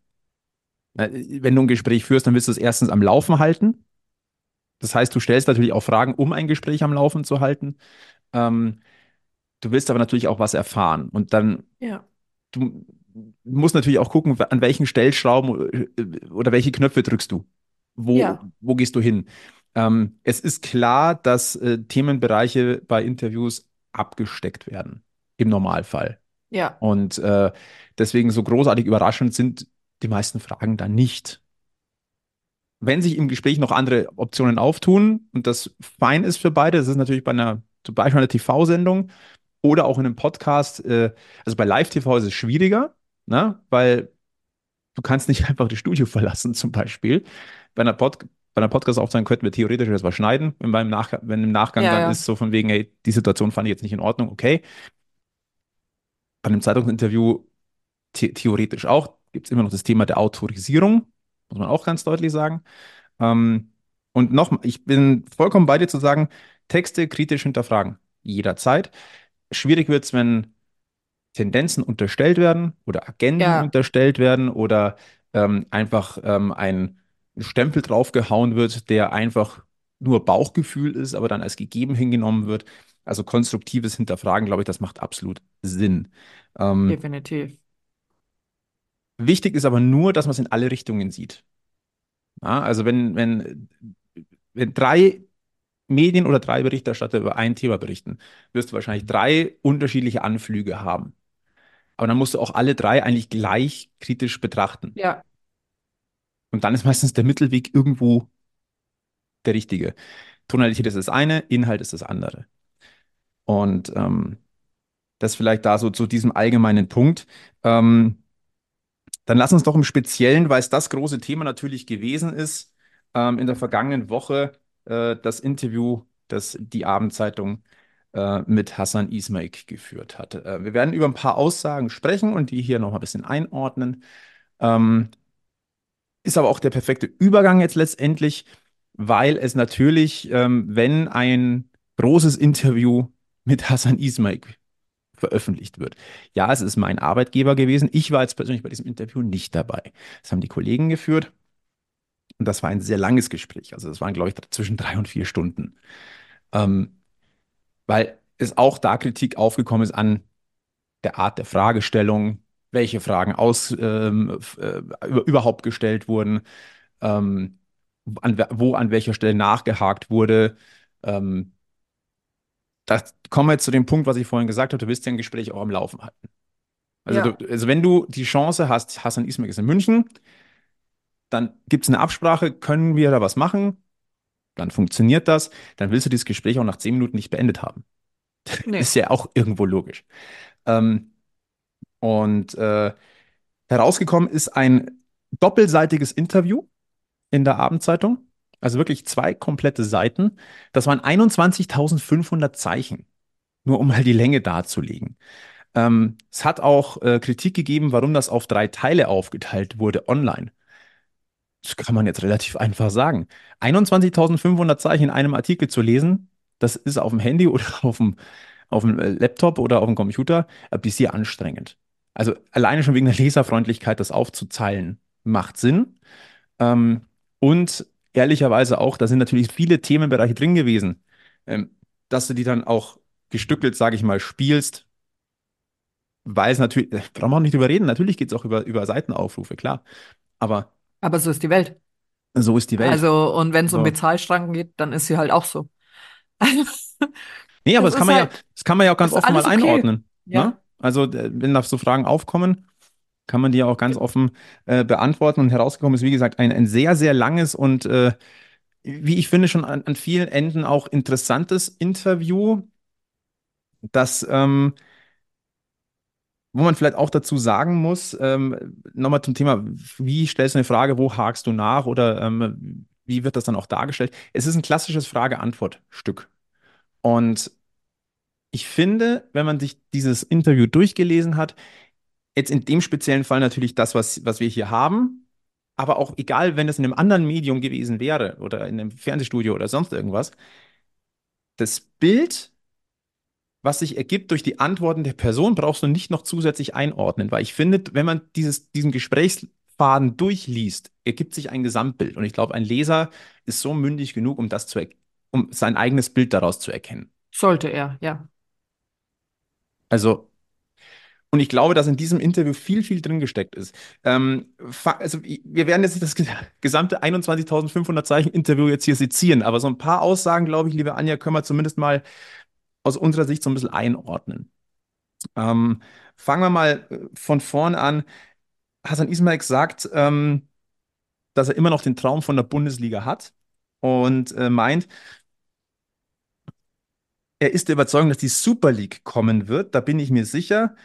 Wenn du ein Gespräch führst, dann willst du es erstens am Laufen halten. Das heißt, du stellst natürlich auch Fragen, um ein Gespräch am Laufen zu halten. Ähm, du willst aber natürlich auch was erfahren. Und dann ja, du musst natürlich auch gucken, an welchen Stellschrauben äh, oder welche Knöpfe drückst du. Wo, ja, wo gehst du hin? Ähm, es ist klar, dass äh, Themenbereiche bei Interviews abgesteckt werden, im Normalfall. Ja, Und äh, deswegen so großartig überraschend sind die meisten Fragen dann nicht. Wenn sich im Gespräch noch andere Optionen auftun und das fein ist für beide, das ist natürlich bei einer, zum Beispiel einer TV-Sendung oder auch in einem Podcast, äh, also bei Live-TV ist es schwieriger, ne? Weil du kannst nicht (laughs) einfach das Studio verlassen, zum Beispiel. Bei einer, Pod bei einer Podcast-Aufzeichnung könnten wir theoretisch das was schneiden, wenn, beim Nach wenn im Nachgang ja, dann ja, ist, so von wegen, hey, die Situation fand ich jetzt nicht in Ordnung, okay. Bei einem Zeitungsinterview the theoretisch auch, gibt es immer noch das Thema der Autorisierung, muss man auch ganz deutlich sagen. Ähm, und nochmal, ich bin vollkommen bei dir zu sagen, Texte kritisch hinterfragen, jederzeit. Schwierig wird es, wenn Tendenzen unterstellt werden oder Agenden ja, unterstellt werden oder ähm, einfach ähm, ein Stempel draufgehauen wird, der einfach nur Bauchgefühl ist, aber dann als gegeben hingenommen wird. Also konstruktives Hinterfragen, glaube ich, das macht absolut Sinn. Ähm, definitiv. wichtig ist aber nur, dass man es in alle Richtungen sieht. Ja, also wenn, wenn, wenn drei Medien oder drei Berichterstatter über ein Thema berichten, wirst du wahrscheinlich drei unterschiedliche Anflüge haben. Aber dann musst du auch alle drei eigentlich gleich kritisch betrachten. Ja, Und dann ist meistens der Mittelweg irgendwo der richtige. Tonalität ist das eine, Inhalt ist das andere. Und ähm, das vielleicht da so zu diesem allgemeinen Punkt. Ähm, dann lass uns doch im Speziellen, weil es das große Thema natürlich gewesen ist, ähm, in der vergangenen Woche äh, das Interview, das die Abendzeitung äh, mit Hassan Ismail geführt hatte. Äh, wir werden über ein paar Aussagen sprechen und die hier noch mal ein bisschen einordnen. Ähm, Ist aber auch der perfekte Übergang jetzt letztendlich, weil es natürlich, ähm, wenn ein großes Interview mit Hassan Ismail veröffentlicht wird. Ja, es ist mein Arbeitgeber gewesen. Ich war jetzt persönlich bei diesem Interview nicht dabei. Das haben die Kollegen geführt und das war ein sehr langes Gespräch. Also das waren, glaube ich, zwischen drei und vier Stunden. Ähm, weil es auch da Kritik aufgekommen ist an der Art der Fragestellung, welche Fragen aus, ähm, äh, über, überhaupt gestellt wurden, ähm, an, wo an welcher Stelle nachgehakt wurde. Ähm, das kommen wir jetzt zu dem Punkt, was ich vorhin gesagt habe, du willst ja ein Gespräch auch am Laufen halten. Also, ja, du, also wenn du die Chance hast, Hassan Ismail ist in München, dann gibt es eine Absprache, können wir da was machen? Dann funktioniert das. Dann willst du dieses Gespräch auch nach zehn Minuten nicht beendet haben. (laughs) nee, Ist ja auch irgendwo logisch. Ähm, und äh, herausgekommen ist ein doppelseitiges Interview in der Abendzeitung. Also wirklich zwei komplette Seiten. Das waren 21.500 Zeichen, nur um mal die Länge darzulegen. Ähm, es hat auch äh, Kritik gegeben, warum das auf drei Teile aufgeteilt wurde online. Das kann man jetzt relativ einfach sagen. 21.500 Zeichen in einem Artikel zu lesen, das ist auf dem Handy (laughs) oder auf dem, auf dem äh, Laptop oder auf dem Computer ein bisschen anstrengend. Also alleine schon wegen der Leserfreundlichkeit, das aufzuzeilen, macht Sinn. Ähm, und ehrlicherweise auch, da sind natürlich viele Themenbereiche drin gewesen, ähm, dass du die dann auch gestückelt, sage ich mal, spielst, weil es natürlich, äh, brauchen wir auch nicht drüber reden, natürlich geht es auch über, über Seitenaufrufe, klar. Aber aber so ist die Welt. so ist die Welt. Also, und wenn es um So. Bezahlschranken geht, dann ist sie halt auch so. Nee, aber Das das kann man ja, halt, das kann man ja auch ganz offen mal okay. einordnen. Ne? Ja, Also, äh, wenn da so Fragen aufkommen, kann man die ja auch ganz offen äh, beantworten. Und herausgekommen ist, wie gesagt, ein, ein sehr, sehr langes und, äh, wie ich finde, schon an, an vielen Enden auch interessantes Interview, das, ähm, wo man vielleicht auch dazu sagen muss, ähm, nochmal zum Thema, wie stellst du eine Frage, wo hakst du nach oder ähm, wie wird das dann auch dargestellt? Es ist ein klassisches Frage-Antwort-Stück. Und ich finde, wenn man sich dieses Interview durchgelesen hat, jetzt in dem speziellen Fall natürlich das, was, was wir hier haben, aber auch egal, wenn es in einem anderen Medium gewesen wäre oder in einem Fernsehstudio oder sonst irgendwas, das Bild, was sich ergibt durch die Antworten der Person, brauchst du nicht noch zusätzlich einordnen, weil ich finde, wenn man dieses, diesen Gesprächsfaden durchliest, ergibt sich ein Gesamtbild. Und ich glaube, ein Leser ist so mündig genug, um das zu, um sein eigenes Bild daraus zu erkennen. Sollte er, ja. Also, und ich glaube, dass in diesem Interview viel, viel drin gesteckt ist. Ähm, also, wir werden jetzt das gesamte 21.500 Zeichen Interview jetzt hier sezieren, aber so ein paar Aussagen, glaube ich, liebe Anja, können wir zumindest mal aus unserer Sicht so ein bisschen einordnen. Ähm, fangen wir mal äh, von vorn an. Hassan Ismail sagt, ähm, dass er immer noch den Traum von der Bundesliga hat und äh, meint, er ist der Überzeugung, dass die Super League kommen wird. Da bin ich mir sicher.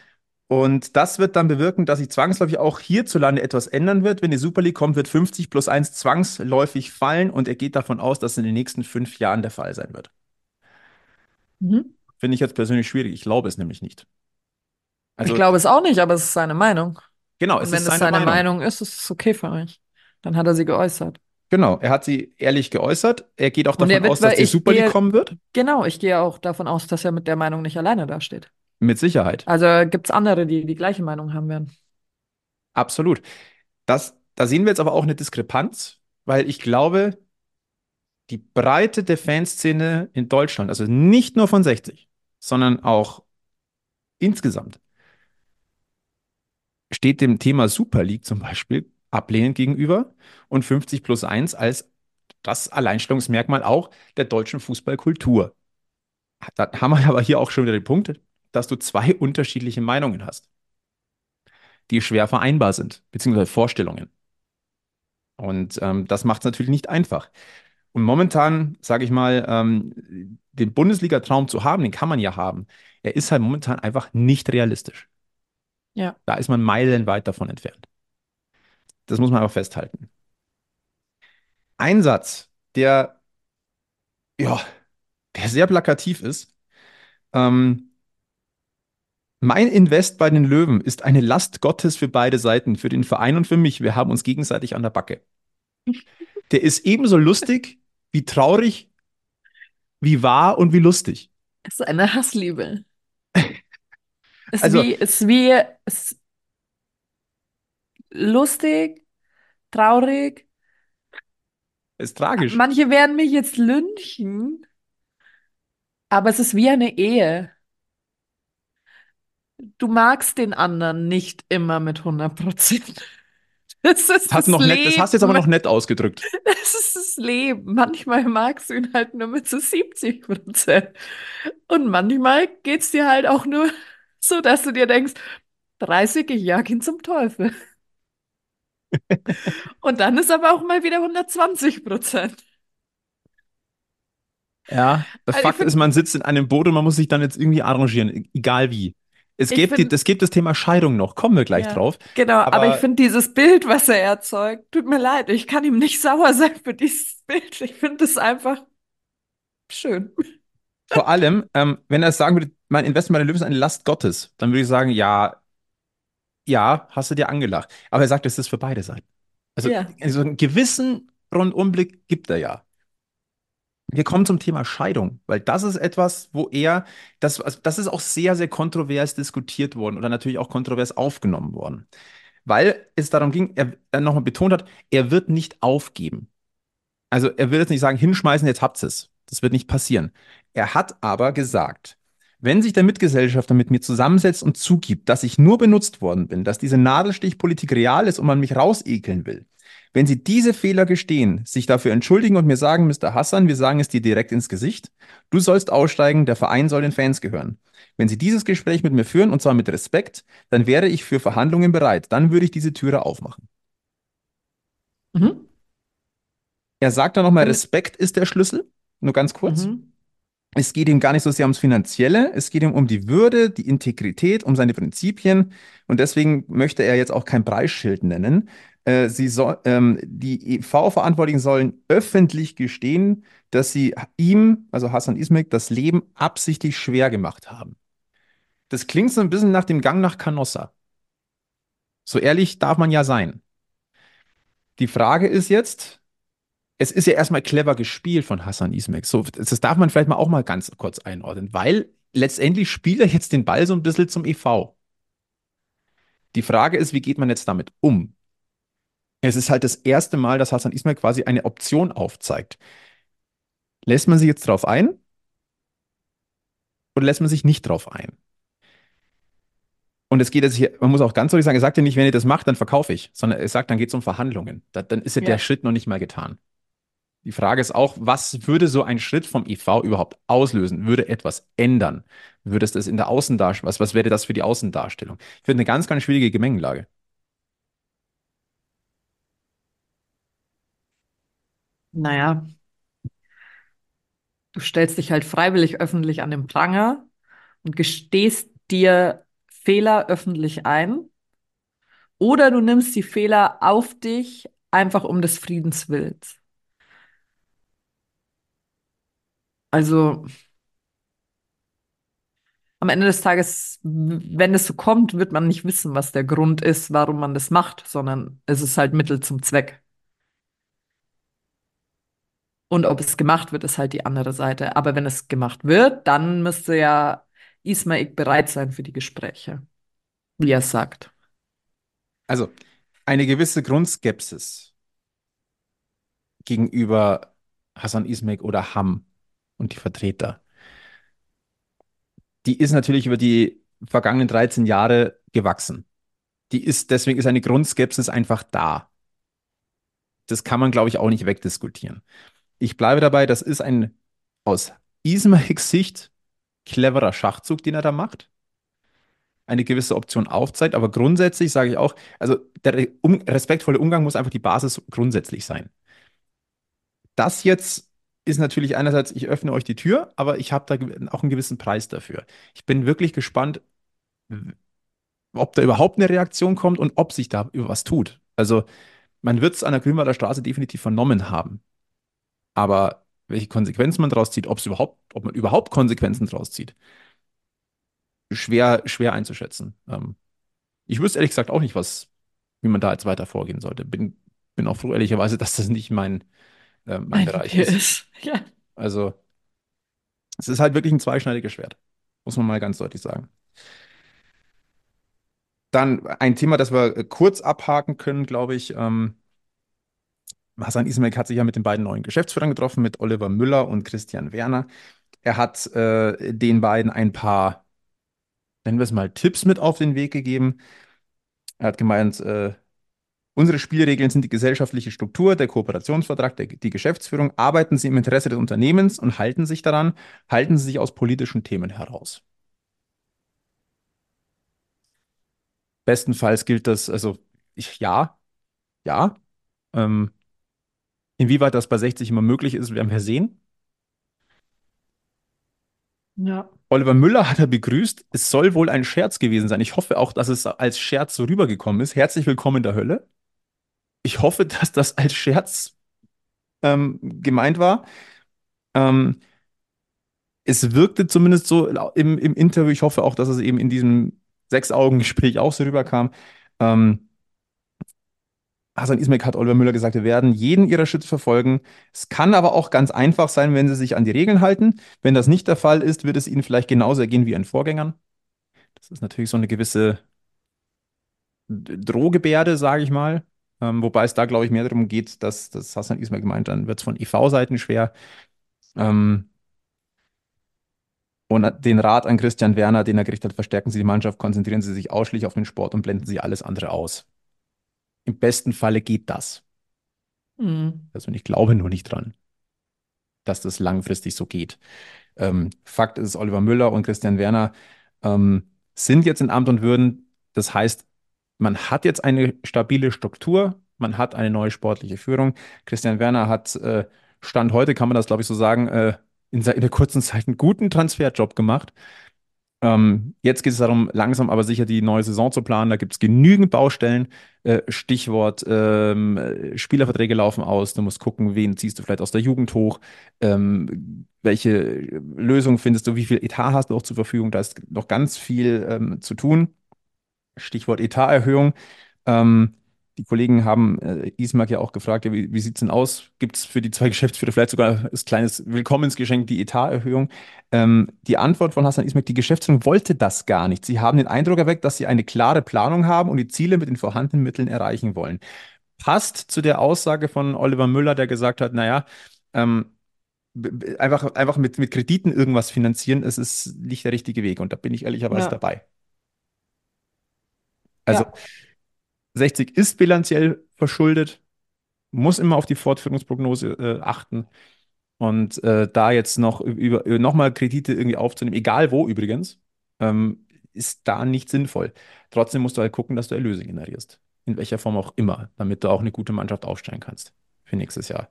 Und das wird dann bewirken, dass sich zwangsläufig auch hierzulande etwas ändern wird. Wenn die Super League kommt, wird 50 plus 1 zwangsläufig fallen und er geht davon aus, dass es in den nächsten fünf Jahren der Fall sein wird. Mhm. Finde ich jetzt persönlich schwierig. Ich glaube es nämlich nicht. Also, ich glaube es auch nicht, aber es ist seine Meinung. Genau, es und wenn ist seine, seine Meinung. Meinung ist, ist es okay für euch. Dann hat er sie geäußert. Genau, er hat sie ehrlich geäußert. Er geht auch davon aus, dass die Super League kommen wird. Genau, ich gehe auch davon aus, dass er mit der Meinung nicht alleine dasteht. Mit Sicherheit. Also gibt es andere, die die gleiche Meinung haben werden. Absolut. Das, da sehen wir jetzt aber auch eine Diskrepanz, weil ich glaube, die Breite der Fanszene in Deutschland, also nicht nur von 60, sondern auch insgesamt, steht dem Thema Super League zum Beispiel ablehnend gegenüber und 50 plus 1 als das Alleinstellungsmerkmal auch der deutschen Fußballkultur. Da haben wir aber hier auch schon wieder den Punkt, dass du zwei (laughs) unterschiedliche Meinungen hast, die schwer vereinbar sind, beziehungsweise Vorstellungen. Und ähm, das macht es natürlich nicht einfach. Und momentan, sage ich mal, ähm, den Bundesliga-Traum zu haben, den kann man ja haben. Er ist halt momentan einfach nicht realistisch. Ja. Da ist man meilenweit davon entfernt. Das muss man aber festhalten. Ein Satz, der, ja, der sehr plakativ ist. Ähm, mein Invest bei den Löwen ist eine Last Gottes für beide Seiten, für den Verein und für mich. Wir haben uns gegenseitig an der Backe. (laughs) Der ist ebenso lustig wie traurig, wie wahr und wie lustig. Es ist eine Hassliebe. (laughs) es also, wie, ist wie, ist lustig, traurig. Ist tragisch. Manche werden mich jetzt lynchen, aber es ist wie eine Ehe. Du magst den anderen nicht immer mit 100 Prozent. (laughs) Das ist das, das, noch Leben. Nett, das hast du jetzt aber noch nett ausgedrückt. (laughs) Das ist das Leben. Manchmal magst du ihn halt nur mit so 70 Prozent. Und manchmal geht es dir halt auch nur (laughs) so, dass du dir denkst, 30, ich jag ihn zum Teufel. Und dann ist aber auch mal wieder 120 Prozent. Ja, der also Fakt ist, man sitzt in einem Boot und man muss sich dann jetzt irgendwie arrangieren, egal wie. Es gibt, find, es gibt das Thema Scheidung noch, kommen wir gleich ja, drauf. Genau, aber, aber ich finde dieses Bild, was er erzeugt, tut mir leid, ich kann ihm nicht (laughs) sauer sein für dieses Bild. Ich finde es einfach schön. Vor allem, ähm, wenn er sagen würde, mein Investment bei den Löwen ist eine Last Gottes, dann würde ich sagen, ja, ja, hast du dir angelacht. Aber er sagt, es ist für beide Seiten. Also, ja. also einen gewissen Rundumblick gibt er ja. Wir kommen zum Thema Scheidung, weil das ist etwas, wo er, das, also das ist auch sehr, sehr kontrovers diskutiert worden oder natürlich auch kontrovers aufgenommen worden. Weil es darum ging, er, nochmal betont hat, er wird nicht aufgeben. Also er will jetzt nicht sagen, hinschmeißen, jetzt habt es. Das wird nicht passieren. Er hat aber gesagt, wenn sich der Mitgesellschafter mit mir zusammensetzt und zugibt, dass ich nur benutzt worden bin, dass diese Nadelstichpolitik real ist und man mich rausekeln will, wenn Sie diese Fehler gestehen, sich dafür entschuldigen und mir sagen, Mr. Hassan, wir sagen es dir direkt ins Gesicht, du sollst aussteigen, der Verein soll den Fans gehören. Wenn Sie dieses Gespräch mit mir führen, und zwar mit Respekt, dann wäre ich für Verhandlungen bereit. Dann würde ich diese Türe aufmachen. Mhm. Er sagt dann nochmal, Respekt ist der Schlüssel. Nur ganz kurz. Mhm. Es geht ihm gar nicht so sehr ums Finanzielle, es geht ihm um die Würde, die Integrität, um seine Prinzipien. Und deswegen möchte er jetzt auch kein Preisschild nennen. Äh, sie soll, ähm, die EV-Verantwortlichen sollen öffentlich gestehen, dass sie ihm, also Hassan Ismail, das Leben absichtlich schwer gemacht haben. Das klingt so ein bisschen nach dem Gang nach Canossa. So ehrlich darf man ja sein. Die Frage ist jetzt, es ist ja erstmal clever gespielt von Hassan Ismail. So, das darf man vielleicht mal auch mal ganz kurz einordnen, weil letztendlich spielt er jetzt den Ball so ein bisschen zum EV. Die Frage ist, wie geht man jetzt damit um? Es ist halt das erste Mal, dass Hassan Ismail quasi eine Option aufzeigt. Lässt man sich jetzt drauf ein? Oder lässt man sich nicht drauf ein? Und es geht jetzt hier, man muss auch ganz deutlich sagen, er sagt ja nicht, wenn ihr das macht, dann verkaufe ich, sondern er sagt, dann geht es um Verhandlungen. Da, dann ist ja, ja der Schritt noch nicht mal getan. Die Frage ist auch, was würde so ein Schritt vom EV überhaupt auslösen? Würde etwas ändern? Würde es das in der Außendarstellung, was, was wäre das für die Außendarstellung? Ich finde eine ganz, ganz schwierige Gemengelage. Naja, du stellst dich halt freiwillig öffentlich an den Pranger und gestehst dir Fehler öffentlich ein. Oder du nimmst die Fehler auf dich, einfach um des Friedens willens. Also am Ende des Tages, wenn es so kommt, wird man nicht wissen, was der Grund ist, warum man das macht, sondern es ist halt Mittel zum Zweck. Und ob es gemacht wird, ist halt die andere Seite. Aber wenn es gemacht wird, dann müsste ja Ismail bereit sein für die Gespräche, wie er sagt. Also eine gewisse Grundskepsis gegenüber Hassan Ismail oder Ham und die Vertreter, die ist natürlich über die vergangenen 13 Jahre gewachsen. Die ist, deswegen ist eine Grundskepsis einfach da. Das kann man, glaube ich, auch nicht wegdiskutieren. Ich bleibe dabei, das ist ein aus Ismails (laughs) Sicht cleverer Schachzug, den er da macht. Eine gewisse Option aufzeigt, aber grundsätzlich sage ich auch, also der um, respektvolle Umgang muss einfach die Basis grundsätzlich sein. Das jetzt ist natürlich einerseits, ich öffne euch die Tür, aber ich habe da auch einen gewissen Preis dafür. Ich bin wirklich gespannt, ob da überhaupt eine Reaktion kommt und ob sich da was tut. Also man wird es an der Grünwalder Straße definitiv vernommen haben. Aber welche Konsequenzen man daraus zieht, ob es überhaupt, ob man überhaupt Konsequenzen daraus zieht, schwer, schwer einzuschätzen. Ähm, ich wüsste ehrlich gesagt auch nicht, was, wie man da jetzt weiter vorgehen sollte. Bin, bin auch froh, ehrlicherweise, dass das nicht mein, äh, mein Bereich ist. ist. (laughs) Ja. Also, es ist halt wirklich ein zweischneidiges Schwert. Muss man mal ganz deutlich sagen. Dann ein Thema, das wir kurz abhaken können, glaube ich. Ähm, Hasan Ismail hat sich ja mit den beiden neuen Geschäftsführern getroffen, mit Oliver Müller und Christian Werner. Er hat äh, den beiden ein paar, nennen wir es mal, Tipps mit auf den Weg gegeben. Er hat gemeint, äh, unsere Spielregeln sind die gesellschaftliche Struktur, der Kooperationsvertrag, der, die Geschäftsführung. Arbeiten Sie im Interesse des Unternehmens und halten sich daran, halten Sie sich aus politischen Themen heraus. Bestenfalls gilt das, also ich, ja, ja. Ähm, Inwieweit das bei 60 immer möglich ist, werden wir sehen. Ja. Oliver Müller hat er begrüßt. Es soll wohl ein Scherz gewesen sein. Ich hoffe auch, dass es als Scherz so rübergekommen ist. Herzlich willkommen in der Hölle. Ich hoffe, dass das als Scherz ähm, gemeint war. Ähm, es wirkte zumindest so im, im Interview. Ich hoffe auch, dass es eben in diesem Sechs-Augen-Gespräch auch so rüberkam. Ähm, Hasan Ismail hat Oliver Müller gesagt, wir werden jeden ihrer Schritte verfolgen. Es kann aber auch ganz einfach sein, wenn sie sich an die Regeln halten. Wenn das nicht der Fall ist, wird es ihnen vielleicht genauso ergehen wie ihren Vorgängern. Das ist natürlich so eine gewisse Drohgebärde, sage ich mal. Ähm, wobei es da, glaube ich, mehr darum geht, dass, dass Hassan Ismail gemeint, dann wird es von IV-Seiten schwer. Ähm, und den Rat an Christian Werner, den er gerichtet hat, verstärken Sie die Mannschaft, konzentrieren Sie sich ausschließlich auf den Sport und blenden Sie alles andere aus. Im besten Falle geht das. Mhm. Also ich glaube nur nicht dran, dass das langfristig so geht. Ähm, Fakt ist, Oliver Müller und Christian Werner ähm, sind jetzt in Amt und Würden. Das heißt, man hat jetzt eine stabile Struktur, man hat eine neue sportliche Führung. Christian Werner hat äh, Stand heute, kann man das glaube ich so sagen, äh, in, in der kurzen Zeit einen guten Transferjob gemacht. Ähm, jetzt geht es darum, langsam aber sicher die neue Saison zu planen. Da gibt es genügend Baustellen. Äh, Stichwort ähm, Spielerverträge laufen aus. Du musst gucken, wen ziehst du vielleicht aus der Jugend hoch. Ähm, welche Lösung findest du? Wie viel Etat hast du auch zur Verfügung? Da ist noch ganz viel ähm, zu tun. Stichwort Etaterhöhung. Ähm, die Kollegen haben äh, Ismark ja auch gefragt, ja, wie, wie sieht es denn aus? Gibt es für die zwei (laughs) Geschäftsführer vielleicht sogar ein kleines Willkommensgeschenk, die Etaterhöhung? Ähm, die Antwort von Hassan Ismark, die Geschäftsführung wollte das gar nicht. Sie haben den Eindruck erweckt, dass sie eine klare Planung haben und die Ziele mit den vorhandenen Mitteln erreichen wollen. Passt zu der Aussage von Oliver Müller, der gesagt hat, naja, ähm, einfach, einfach mit, mit Krediten irgendwas finanzieren, es ist nicht der richtige Weg. Und da bin ich ehrlicherweise Ja. dabei. Also Ja. 60 ist bilanziell verschuldet, muss immer auf die Fortführungsprognose äh, achten. Und äh, da jetzt noch über, über nochmal Kredite irgendwie aufzunehmen, egal wo übrigens, ähm, ist da nicht sinnvoll. Trotzdem musst du halt gucken, dass du Erlöse generierst. In welcher Form auch immer, damit du auch eine gute Mannschaft aufstellen kannst für nächstes Jahr.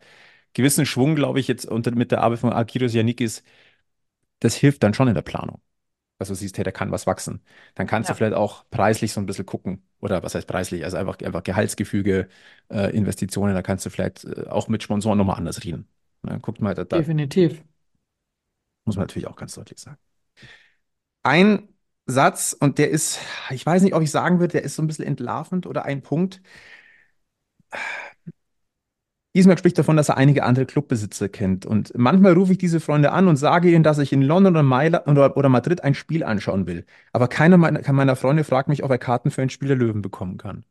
Gewissen Schwung, glaube ich, jetzt unter, mit der Arbeit von Akiros Yannikis, das hilft dann schon in der Planung. Dass du siehst, hey, da kann was wachsen. Dann kannst du Ja. vielleicht auch preislich so ein bisschen gucken. Oder was heißt preislich? Also einfach, einfach Gehaltsgefüge, äh, Investitionen, da kannst du vielleicht äh, auch mit Sponsoren nochmal anders reden. Na, guckt mal, da, da Definitiv. muss man natürlich auch ganz deutlich sagen. Ein Satz, und der ist, ich weiß nicht, ob ich sagen würde, der ist so ein bisschen entlarvend oder ein Punkt. Ismail spricht davon, dass er einige andere Clubbesitzer kennt. Und manchmal rufe ich diese Freunde an und sage ihnen, dass ich in London oder, Mailand oder, oder Madrid ein Spiel anschauen will. Aber keiner meiner, meiner Freunde fragt mich, ob er Karten für ein Spiel der Löwen bekommen kann.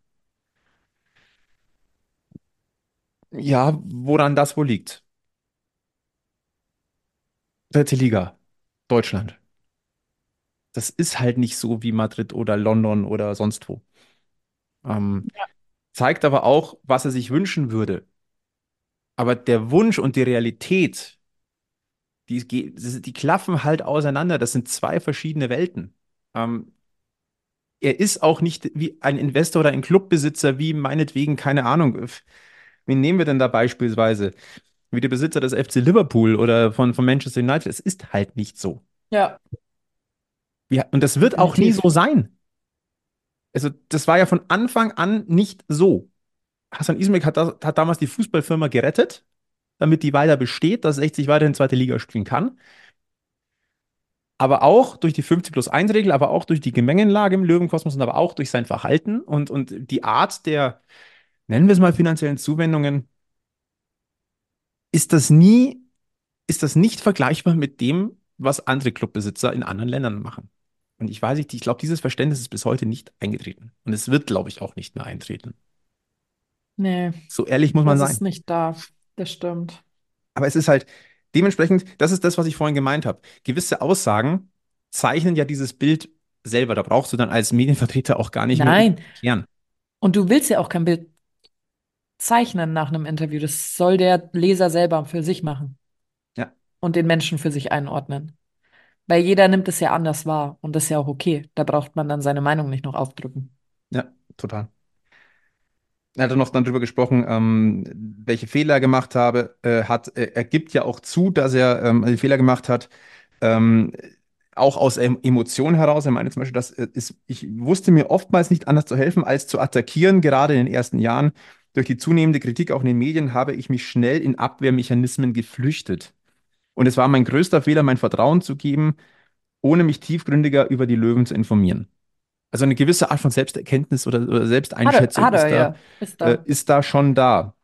Ja, woran das wohl liegt? Dritte Liga, Deutschland. Das ist halt nicht so wie Madrid oder London oder sonst wo. Ähm, zeigt aber auch, was er sich wünschen würde. Aber der Wunsch und die Realität, die, die klaffen halt auseinander. Das sind zwei verschiedene Welten. Ähm, er ist auch nicht wie ein Investor oder ein Clubbesitzer, wie meinetwegen, keine Ahnung. Wen nehmen wir denn da beispielsweise? Wie der Besitzer des FC Liverpool oder von, von Manchester United. Es ist halt nicht so. Ja. Ja, und das wird auch nie so sein. Also, das war ja von Anfang an nicht so. Hassan Ismail hat, hat damals die Fußballfirma gerettet, damit die weiter besteht, dass 60 weiterhin zweite Liga spielen kann. Aber auch durch die 50 plus 1 Regel, aber auch durch die Gemengenlage im Löwenkosmos und aber auch durch sein Verhalten und, und die Art der, nennen wir es mal, finanziellen Zuwendungen, ist das nie, ist das nicht vergleichbar mit dem, was andere Clubbesitzer in anderen Ländern machen. Und ich weiß nicht, ich glaube, dieses Verständnis ist bis heute nicht eingetreten. Und es wird, glaube ich, auch nicht mehr eintreten. Nee, So ehrlich muss man das sein. ist nicht da. Das stimmt. Aber es ist halt dementsprechend, das ist das, was ich vorhin gemeint habe. Gewisse Aussagen zeichnen ja dieses Bild selber. Da brauchst du dann als Medienvertreter auch gar nicht mehr Nein. erklären. Und du willst ja auch kein Bild zeichnen nach einem Interview. Das soll der Leser selber für sich machen. Ja. Und den Menschen für sich einordnen. Weil jeder nimmt es ja anders wahr. Und das ist ja auch okay. Da braucht man dann seine Meinung nicht noch aufdrücken. Ja, total. Er hat dann noch dann drüber gesprochen, ähm, welche Fehler er gemacht habe. Äh, hat, äh, er gibt ja auch zu, dass er ähm, Fehler gemacht hat. Ähm, auch aus em Emotionen heraus. Er meinte zum Beispiel, dass äh, ist, ich wusste mir oftmals nicht anders zu helfen, als zu attackieren, gerade in den ersten Jahren. Durch die zunehmende Kritik auch in den Medien habe ich mich schnell in Abwehrmechanismen geflüchtet. Und es war mein größter Fehler, mein Vertrauen zu geben, ohne mich tiefgründiger über die Löwen zu informieren. Also eine gewisse Art von Selbsterkenntnis oder, oder Hat er, Selbsteinschätzung hat ist er, da, ja. Ist äh, da. ist da schon da.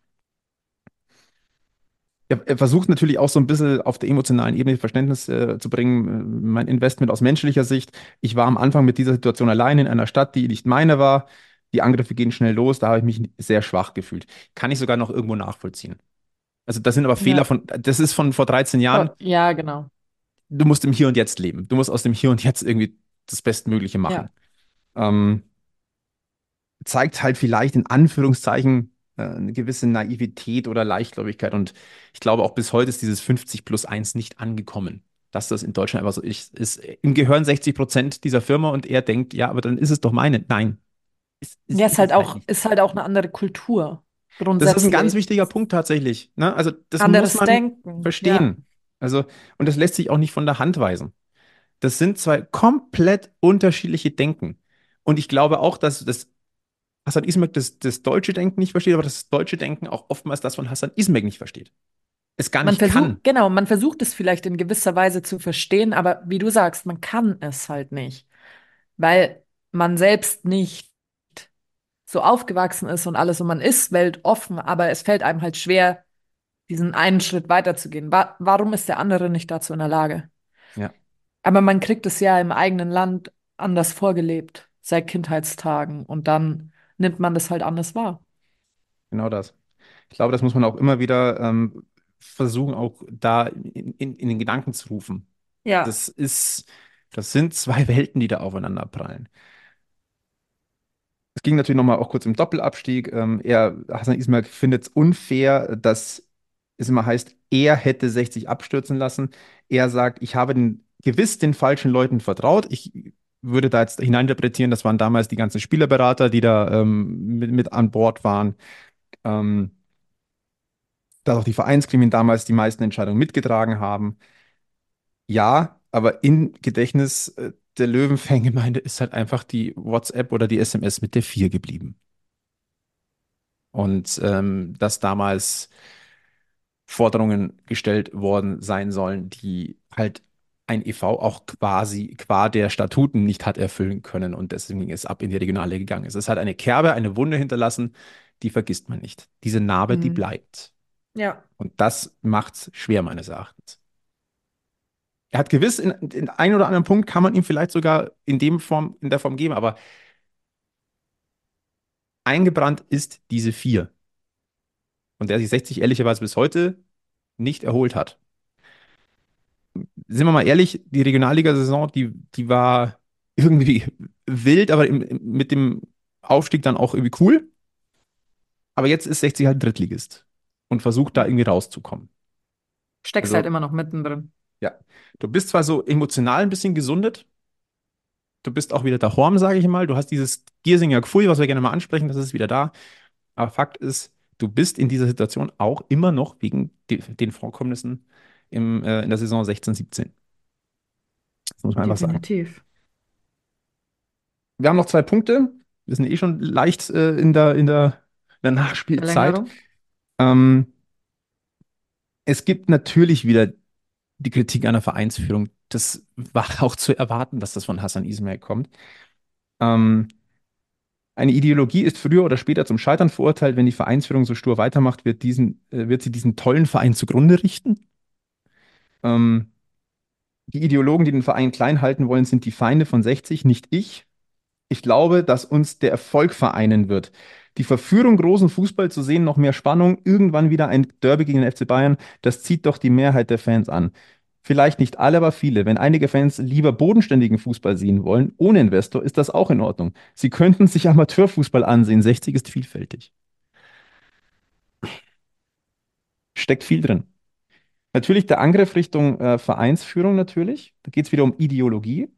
Er, er versucht natürlich auch so ein bisschen auf der emotionalen Ebene Verständnis äh, zu bringen. Äh, Mein Investment aus menschlicher Sicht. Ich war am Anfang mit dieser Situation allein in einer Stadt, die nicht meine war. Die Angriffe gehen schnell los. Da habe ich mich sehr schwach gefühlt. Kann ich sogar noch irgendwo nachvollziehen. Also das sind aber Fehler Ja. von, das ist von vor 13 Jahren. Ja, genau. Du musst im Hier und Jetzt leben. Du musst aus dem Hier und Jetzt irgendwie das Bestmögliche machen. Ähm, zeigt halt vielleicht in Anführungszeichen äh, eine gewisse Naivität oder Leichtgläubigkeit. Und ich glaube, auch bis heute ist dieses 50 plus 1 nicht angekommen. Dass das in Deutschland einfach so ist, ist ihm gehören 60 Prozent dieser Firma und er denkt, ja, aber dann ist es doch meine. Nein. Es, es Ja, ist halt es auch, nicht. ist halt auch eine andere Kultur. Das ist ein ganz wichtiger Punkt tatsächlich. Ne? Also das Anderes muss man Denken. Ja. verstehen. Also, und das lässt sich auch nicht von der Hand weisen. Das sind zwei komplett unterschiedliche Denken. Und ich glaube auch, dass das Hassan Ismail das, das deutsche Denken nicht versteht, aber das deutsche Denken auch oftmals das von Hassan Ismail nicht versteht. Es gar Man nicht versucht, kann. genau, man versucht es vielleicht in gewisser Weise zu verstehen, aber wie du sagst, man kann es halt nicht, weil man selbst nicht so aufgewachsen ist und alles und man ist weltoffen, aber es fällt einem halt schwer, diesen einen Schritt weiterzugehen. Wa warum ist der andere nicht dazu in der Lage? Ja, Aber man kriegt es ja im eigenen Land anders vorgelebt, seit Kindheitstagen und dann nimmt man das halt anders wahr. genau das. Ich glaube, das muss man auch immer wieder ähm, versuchen, auch da in, in, in den Gedanken zu rufen. Ja. Das ist, das sind zwei (laughs) Welten, die da aufeinander prallen. Es ging natürlich nochmal auch kurz im Doppelabstieg. Ähm, er, Hassan Ismail findet es unfair, dass es immer heißt, er hätte 60 abstürzen lassen. Er sagt, ich habe den, gewiss den falschen Leuten vertraut. Ich würde da jetzt hineininterpretieren, das waren damals die ganzen Spielerberater, die da ähm, mit, mit an Bord waren. Ähm, dass auch die Vereinsgremien damals die meisten Entscheidungen mitgetragen haben. Ja, aber im Gedächtnis äh, der Löwen-Fangemeinde ist halt einfach die WhatsApp oder die SMS mit der 4 geblieben. Und ähm, dass damals Forderungen gestellt worden sein sollen, die halt ein e.V. auch quasi qua der Statuten nicht hat erfüllen können und deswegen es ab in die Regionale gegangen ist. Es hat eine Kerbe, eine Wunde hinterlassen, die vergisst man nicht. Diese Narbe, die Mhm. bleibt. Ja. Und das macht es schwer, meines Erachtens. Er hat gewiss, in, in einem oder anderen Punkt kann man ihm vielleicht sogar in dem Form, in der Form geben, aber eingebrannt ist diese vier. Und der sich 60 ehrlicherweise bis heute nicht erholt hat. Sind wir mal ehrlich, die Regionalliga-Saison, die, die war irgendwie (laughs) wild, aber im, im, mit dem Aufstieg dann auch irgendwie cool. Aber jetzt ist 60 halt Drittligist und versucht da irgendwie rauszukommen. Steckst Also- halt immer noch mittendrin. Ja, du bist zwar so emotional ein bisschen gesundet, du bist auch wieder daheim, sage ich mal. Du hast dieses Giersinger Gefühl, was wir gerne mal ansprechen, das ist wieder da. Aber Fakt ist, du bist in dieser Situation auch immer noch wegen de den Vorkommnissen im, äh, in der Saison 16, 17. Das muss man einfach sagen. Definitiv. Wir haben noch zwei Punkte. Wir sind eh schon leicht äh, in der, in der, in der Nachspielzeit. Ähm, es gibt natürlich wieder die Kritik an der Vereinsführung. Das war auch zu erwarten, dass das von Hassan Ismail kommt. Ähm, eine Ideologie ist früher oder später zum Scheitern verurteilt. Wenn die Vereinsführung so stur weitermacht, wird, diesen, äh, wird sie diesen tollen Verein zugrunde richten. Ähm, die Ideologen, die den Verein klein halten wollen, sind die Feinde von 60, nicht ich. Ich glaube, dass uns der Erfolg vereinen wird. Die Verführung, großen Fußball zu sehen, noch mehr Spannung, irgendwann wieder ein Derby gegen den FC Bayern, das zieht doch die Mehrheit der Fans an. Vielleicht nicht alle, aber viele. Wenn einige Fans lieber bodenständigen Fußball sehen wollen, ohne Investor, ist das auch in Ordnung. Sie könnten sich Amateurfußball ansehen. 60 ist vielfältig. Steckt viel drin. Natürlich der Angriff Richtung äh, Vereinsführung natürlich. Da geht es wieder um Ideologie,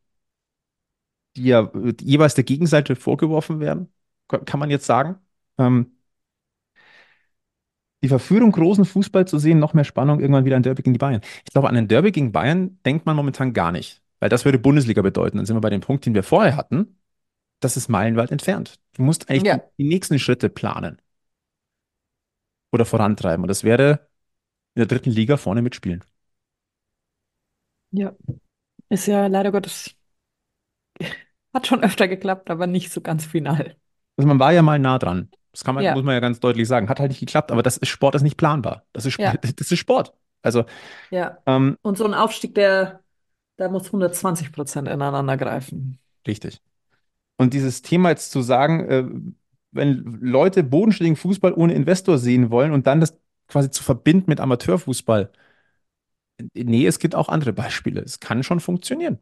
die ja äh, jeweils der Gegenseite vorgeworfen werden, Ka- kann man jetzt sagen. Ähm, die Verführung, großen Fußball zu sehen, noch mehr Spannung, irgendwann wieder ein Derby gegen die Bayern. Ich glaube, an ein Derby gegen Bayern denkt man momentan gar nicht, weil das würde Bundesliga bedeuten. Dann sind wir bei dem Punkt, den wir vorher hatten. Das ist meilenweit entfernt. Du musst eigentlich Ja. die, die nächsten Schritte planen oder vorantreiben. Und das wäre in der dritten Liga vorne mitspielen. Ja. Ist ja leider Gottes. (laughs) Hat schon öfter geklappt, aber nicht so ganz final. Also man war ja mal nah dran. Das kann man, Ja. muss man ja ganz deutlich sagen. Hat halt nicht geklappt, aber das ist Sport, das ist nicht planbar. Das ist, Ja. (laughs) das ist Sport. Also, Ja. ähm, Und so ein Aufstieg, der, da muss 120 Prozent ineinander greifen. richtig. Und dieses Thema jetzt zu sagen, äh, wenn Leute bodenständigen Fußball ohne Investor sehen wollen und dann das quasi zu verbinden mit Amateurfußball. Nee, es gibt auch andere Beispiele. Es kann schon funktionieren.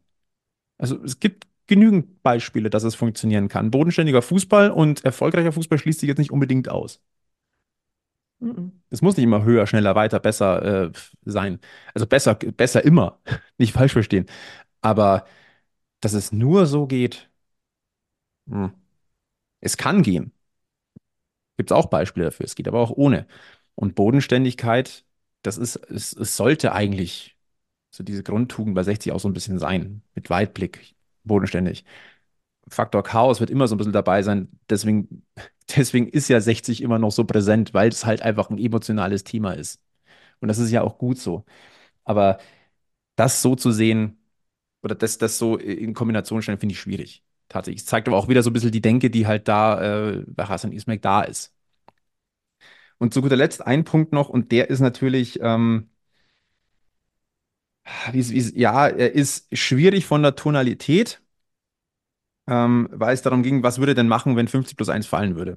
Also es gibt genügend Beispiele, dass es funktionieren kann. Bodenständiger Fußball und erfolgreicher Fußball schließt sich jetzt nicht unbedingt aus. Mhm. Es muss nicht immer höher, schneller, weiter, besser äh, sein. Also besser, besser immer. (laughs) Nicht falsch verstehen. Aber dass es nur so geht, hm. es kann gehen. Gibt es auch Beispiele dafür. Es geht aber auch ohne. Und Bodenständigkeit, das ist, es, es sollte eigentlich so diese Grundtugend bei 60 auch so ein bisschen sein. Mit Weitblick, bodenständig. Faktor Chaos wird immer so ein bisschen dabei sein. Deswegen, (laughs) deswegen ist ja 60 immer noch so präsent, weil es halt einfach ein emotionales Thema ist. Und das ist ja auch gut so. Aber das so zu sehen oder das, das so in Kombination stellen, finde ich schwierig. Tatsächlich. Es zeigt aber auch wieder so ein bisschen die Denke, die halt da äh, bei Hassan Ismail da ist. Und zu guter Letzt ein Punkt noch, und der ist natürlich, ähm, wie, wie, ja, er ist schwierig von der Tonalität, ähm, weil es darum ging, was würde denn machen, wenn 50 plus 1 fallen würde.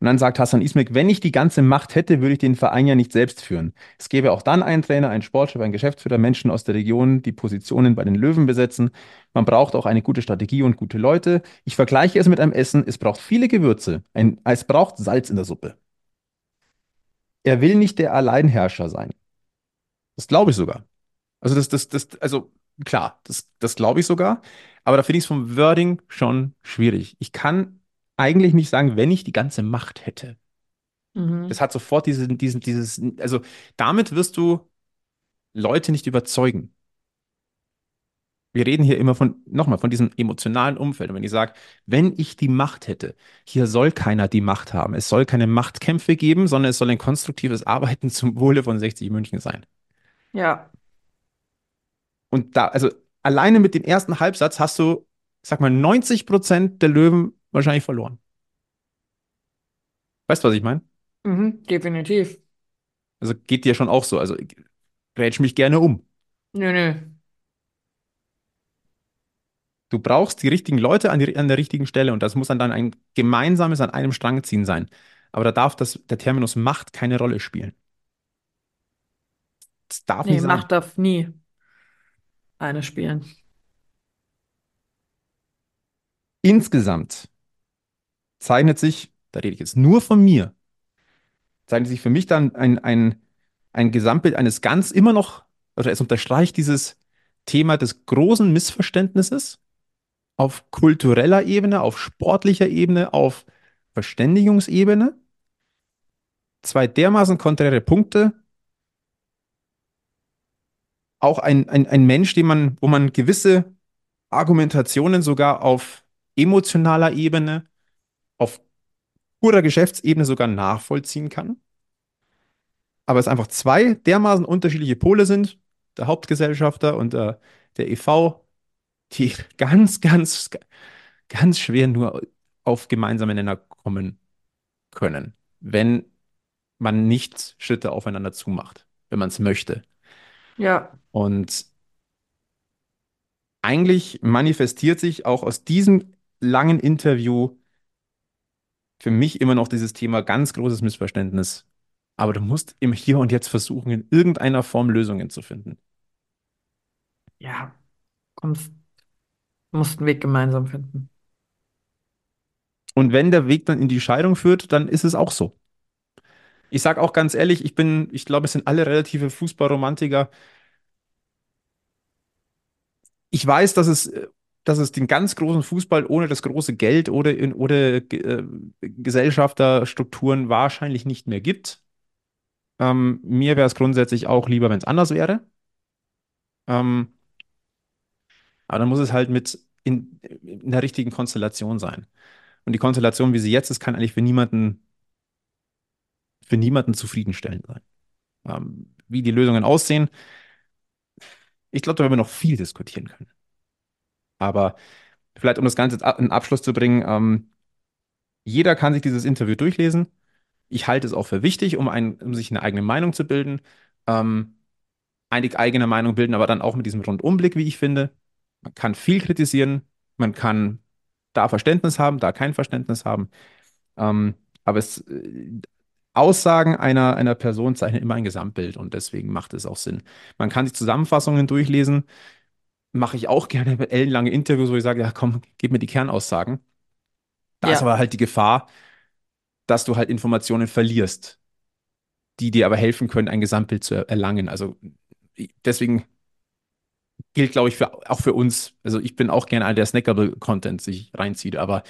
Und dann sagt Hassan Ismek, wenn ich die ganze Macht hätte, würde ich den Verein ja nicht selbst führen. Es gäbe auch dann einen Trainer, einen Sportchef, einen Geschäftsführer, Menschen aus der Region, die Positionen bei den Löwen besetzen. Man braucht auch eine gute Strategie und gute Leute. Ich vergleiche es mit einem Essen. Es braucht viele Gewürze. Ein, es braucht Salz in der Suppe. Er will nicht der Alleinherrscher sein. Das glaube ich sogar. Also das, das, das, also klar, das, das glaube ich sogar. Aber da finde ich es vom Wording schon schwierig. Ich kann eigentlich nicht sagen, wenn ich die ganze Macht hätte. Mhm. Das hat sofort diesen, diesen, dieses, also damit wirst du Leute nicht überzeugen. Wir reden hier immer von, nochmal, von diesem emotionalen Umfeld. Und wenn ich sage, wenn ich die Macht hätte, hier soll keiner die Macht haben. Es soll keine Machtkämpfe geben, sondern es soll ein konstruktives Arbeiten zum Wohle von 60 München sein. Ja. Und da, also alleine mit dem ersten Halbsatz hast du, sag mal, 90 Prozent der Löwen wahrscheinlich verloren. Weißt du, was ich meine? Mhm, definitiv. Also geht dir schon auch so. Also grätsch mich gerne um. Nö, nö. Du brauchst die richtigen Leute an, die, an der richtigen Stelle und das muss dann, dann ein gemeinsames an einem Strang ziehen sein. Aber da darf das, der Terminus Macht keine Rolle spielen. Das darf Nee, nicht sein. Macht darf nie eine spielen. Insgesamt zeichnet sich, da rede ich jetzt nur von mir, zeichnet sich für mich dann ein, ein, ein Gesamtbild eines ganz immer noch, oder es unterstreicht dieses Thema des großen Missverständnisses auf kultureller Ebene, auf sportlicher Ebene, auf Verständigungsebene. Zwei dermaßen konträre Punkte. Auch ein, ein, ein Mensch, den man, wo man gewisse Argumentationen sogar auf emotionaler Ebene, auf purer Geschäftsebene sogar nachvollziehen kann. Aber es einfach zwei dermaßen unterschiedliche Pole sind, der Hauptgesellschafter und der, der EV, die ganz, ganz, ganz schwer nur auf gemeinsame Nenner kommen können, wenn man nicht Schritte aufeinander zumacht, wenn man es möchte. Ja. Und eigentlich manifestiert sich auch aus diesem langen Interview für mich immer noch dieses Thema ganz großes Missverständnis. Aber du musst im Hier und Jetzt versuchen, in irgendeiner Form Lösungen zu finden. Ja. Kommst, musst einen Weg gemeinsam finden. Und wenn der Weg dann in die Scheidung führt, dann ist es auch so. Ich sage auch ganz ehrlich, ich bin, ich glaube, es sind alle relative Fußballromantiker. Ich weiß, dass es, dass es den ganz großen Fußball ohne das große Geld oder in, oder äh, Gesellschafterstrukturen wahrscheinlich nicht mehr gibt. Ähm, mir wäre es grundsätzlich auch lieber, wenn es anders wäre. Ähm, aber dann muss es halt mit in, in der richtigen Konstellation sein. Und die Konstellation, wie sie jetzt ist, kann eigentlich für niemanden, für niemanden zufriedenstellend sein. Ähm, wie die Lösungen aussehen, ich glaube, da werden wir noch viel diskutieren können. Aber vielleicht, um das Ganze in Abschluss zu bringen, ähm, jeder kann sich dieses Interview durchlesen. Ich halte es auch für wichtig, um, ein, um sich eine eigene Meinung zu bilden. Ähm, eigene Meinung bilden, aber dann auch mit diesem Rundumblick, wie ich finde. Man kann viel kritisieren, man kann da Verständnis haben, da kein Verständnis haben. Ähm, aber es, äh, Aussagen einer, einer Person zeichnen immer ein Gesamtbild und deswegen macht es auch Sinn. Man kann sich Zusammenfassungen durchlesen. Mache ich auch gerne (laughs) ellenlange Interviews, wo ich sage, ja komm, gib mir die Kernaussagen. Da Ja. ist aber halt die Gefahr, dass du halt Informationen verlierst, die dir aber helfen können, ein Gesamtbild zu er- erlangen. Also deswegen gilt, glaube ich, für, auch für uns. Also ich bin auch gerne einer, der Snackable-Content sich reinzieht, aber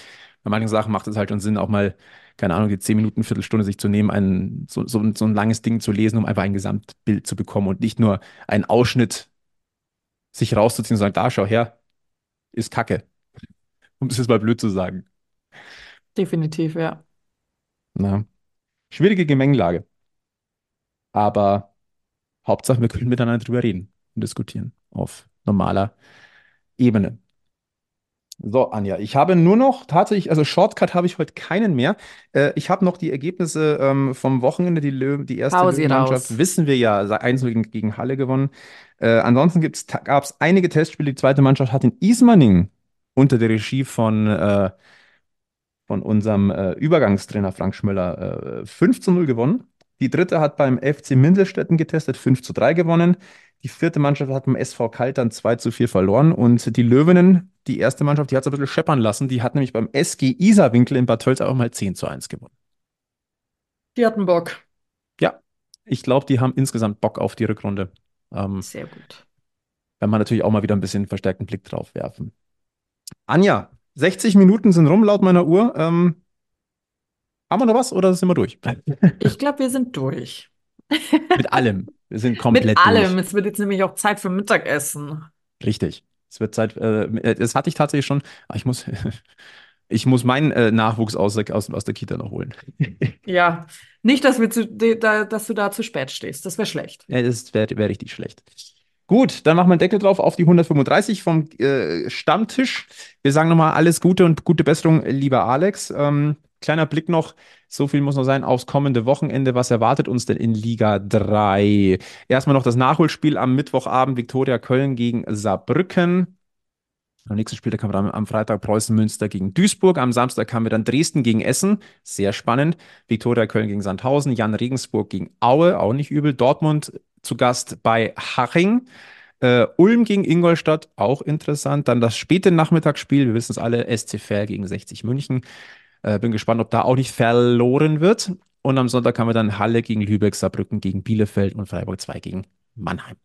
bei manchen Sachen macht es halt schon Sinn, auch mal, keine Ahnung, die 10 Minuten, Viertelstunde sich zu nehmen, ein, so, so, so ein langes Ding zu lesen, um einfach ein Gesamtbild zu bekommen und nicht nur einen Ausschnitt sich rauszuziehen und sagen, da, schau her, ist Kacke. (laughs) Um es jetzt mal blöd zu sagen. Definitiv, ja. Na, schwierige Gemengelage. Aber Hauptsache, wir können miteinander drüber reden und diskutieren auf normaler Ebene. So, Anja, ich habe nur noch tatsächlich, also Shortcut habe ich heute keinen mehr. Äh, ich habe noch die Ergebnisse ähm, vom Wochenende. Die, Löwen, die erste Löwenmannschaft raus. wissen wir ja, 1 gegen, gegen Halle gewonnen. Äh, ansonsten gab es einige Testspiele. Die zweite Mannschaft hat in Ismaning unter der Regie von, äh, von unserem äh, Übergangstrainer Frank Schmöller äh, 5 zu 0 gewonnen. Die dritte hat beim FC Mindelstetten getestet, 5 zu 3 gewonnen. Die vierte Mannschaft hat beim SV Kaltern 2 zu 4 verloren. Und die Löwinnen, die erste Mannschaft, die hat es ein bisschen scheppern lassen. Die hat nämlich beim SG Isarwinkel in Bad Tölz auch mal 10 zu 1 gewonnen. Die hatten Bock. Ja, ich glaube, die haben insgesamt Bock auf die Rückrunde. Ähm, Sehr gut. wenn man natürlich auch mal wieder ein bisschen verstärkten Blick drauf werfen. Anja, 60 Minuten sind rum laut meiner Uhr. Ähm, haben wir noch was oder sind wir durch? Ich glaube, wir sind durch. Mit allem. Wir sind komplett Mit allem. durch. Es wird jetzt nämlich auch Zeit für Mittagessen. Richtig. Es wird Zeit, äh, das hatte ich tatsächlich schon. Ah, ich muss, (laughs) ich muss meinen äh, Nachwuchs aus der, aus, aus der Kita noch holen. (laughs) Ja, nicht, dass, wir zu, da, dass du da zu spät stehst. Das wäre schlecht. Ja, das wäre wär richtig schlecht. Gut, dann machen wir einen Deckel drauf auf die 135 vom äh, Stammtisch. Wir sagen nochmal alles Gute und gute Besserung, lieber Alex. Ähm, kleiner Blick noch, so viel muss noch sein, aufs kommende Wochenende. Was erwartet uns denn in Liga 3? Erstmal noch das Nachholspiel am Mittwochabend, Viktoria Köln gegen Saarbrücken. Am nächsten Spieltag haben wir am, am Freitag Preußen Münster gegen Duisburg. Am Samstag haben wir dann Dresden gegen Essen. Sehr spannend. Viktoria Köln gegen Sandhausen. Jan Regensburg gegen Aue. Auch nicht übel. Dortmund zu Gast bei Haching. Äh, Ulm gegen Ingolstadt. Auch interessant. Dann das späte Nachmittagsspiel. Wir wissen es alle. SC Verl gegen 60 München. Äh, bin gespannt, ob da auch nicht verloren wird. Und am Sonntag haben wir dann Halle gegen Lübeck, Saarbrücken gegen Bielefeld und Freiburg 2 gegen Mannheim.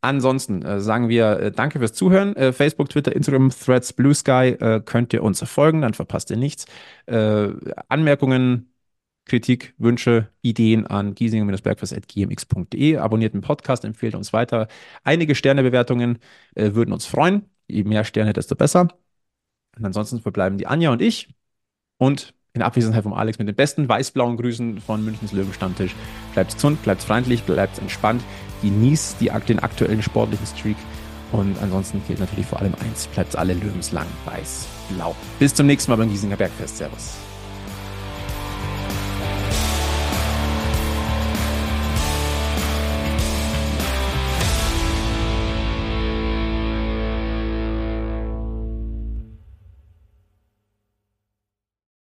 Ansonsten äh, sagen wir äh, danke fürs Zuhören. Äh, Facebook, Twitter, Instagram, Threads, Blue Sky äh, könnt ihr uns folgen, dann verpasst ihr nichts. Äh, Anmerkungen, Kritik, Wünsche, Ideen an giesinger-bergfest.gmx.de. Abonniert den Podcast, empfehlt uns weiter. Einige Sternebewertungen äh, würden uns freuen. Je mehr Sterne, desto besser. Und ansonsten verbleiben die Anja und ich. Und in Abwesenheit vom Alex mit den besten weiß-blauen Grüßen von Münchens Löwenstammtisch. Bleibt gesund, bleibt freundlich, bleibt entspannt, genießt die, den aktuellen sportlichen Streak. Und ansonsten gilt natürlich vor allem eins: bleibt alle löwenslang weiß-blau. Bis zum nächsten Mal beim Giesinger Bergfest. Servus.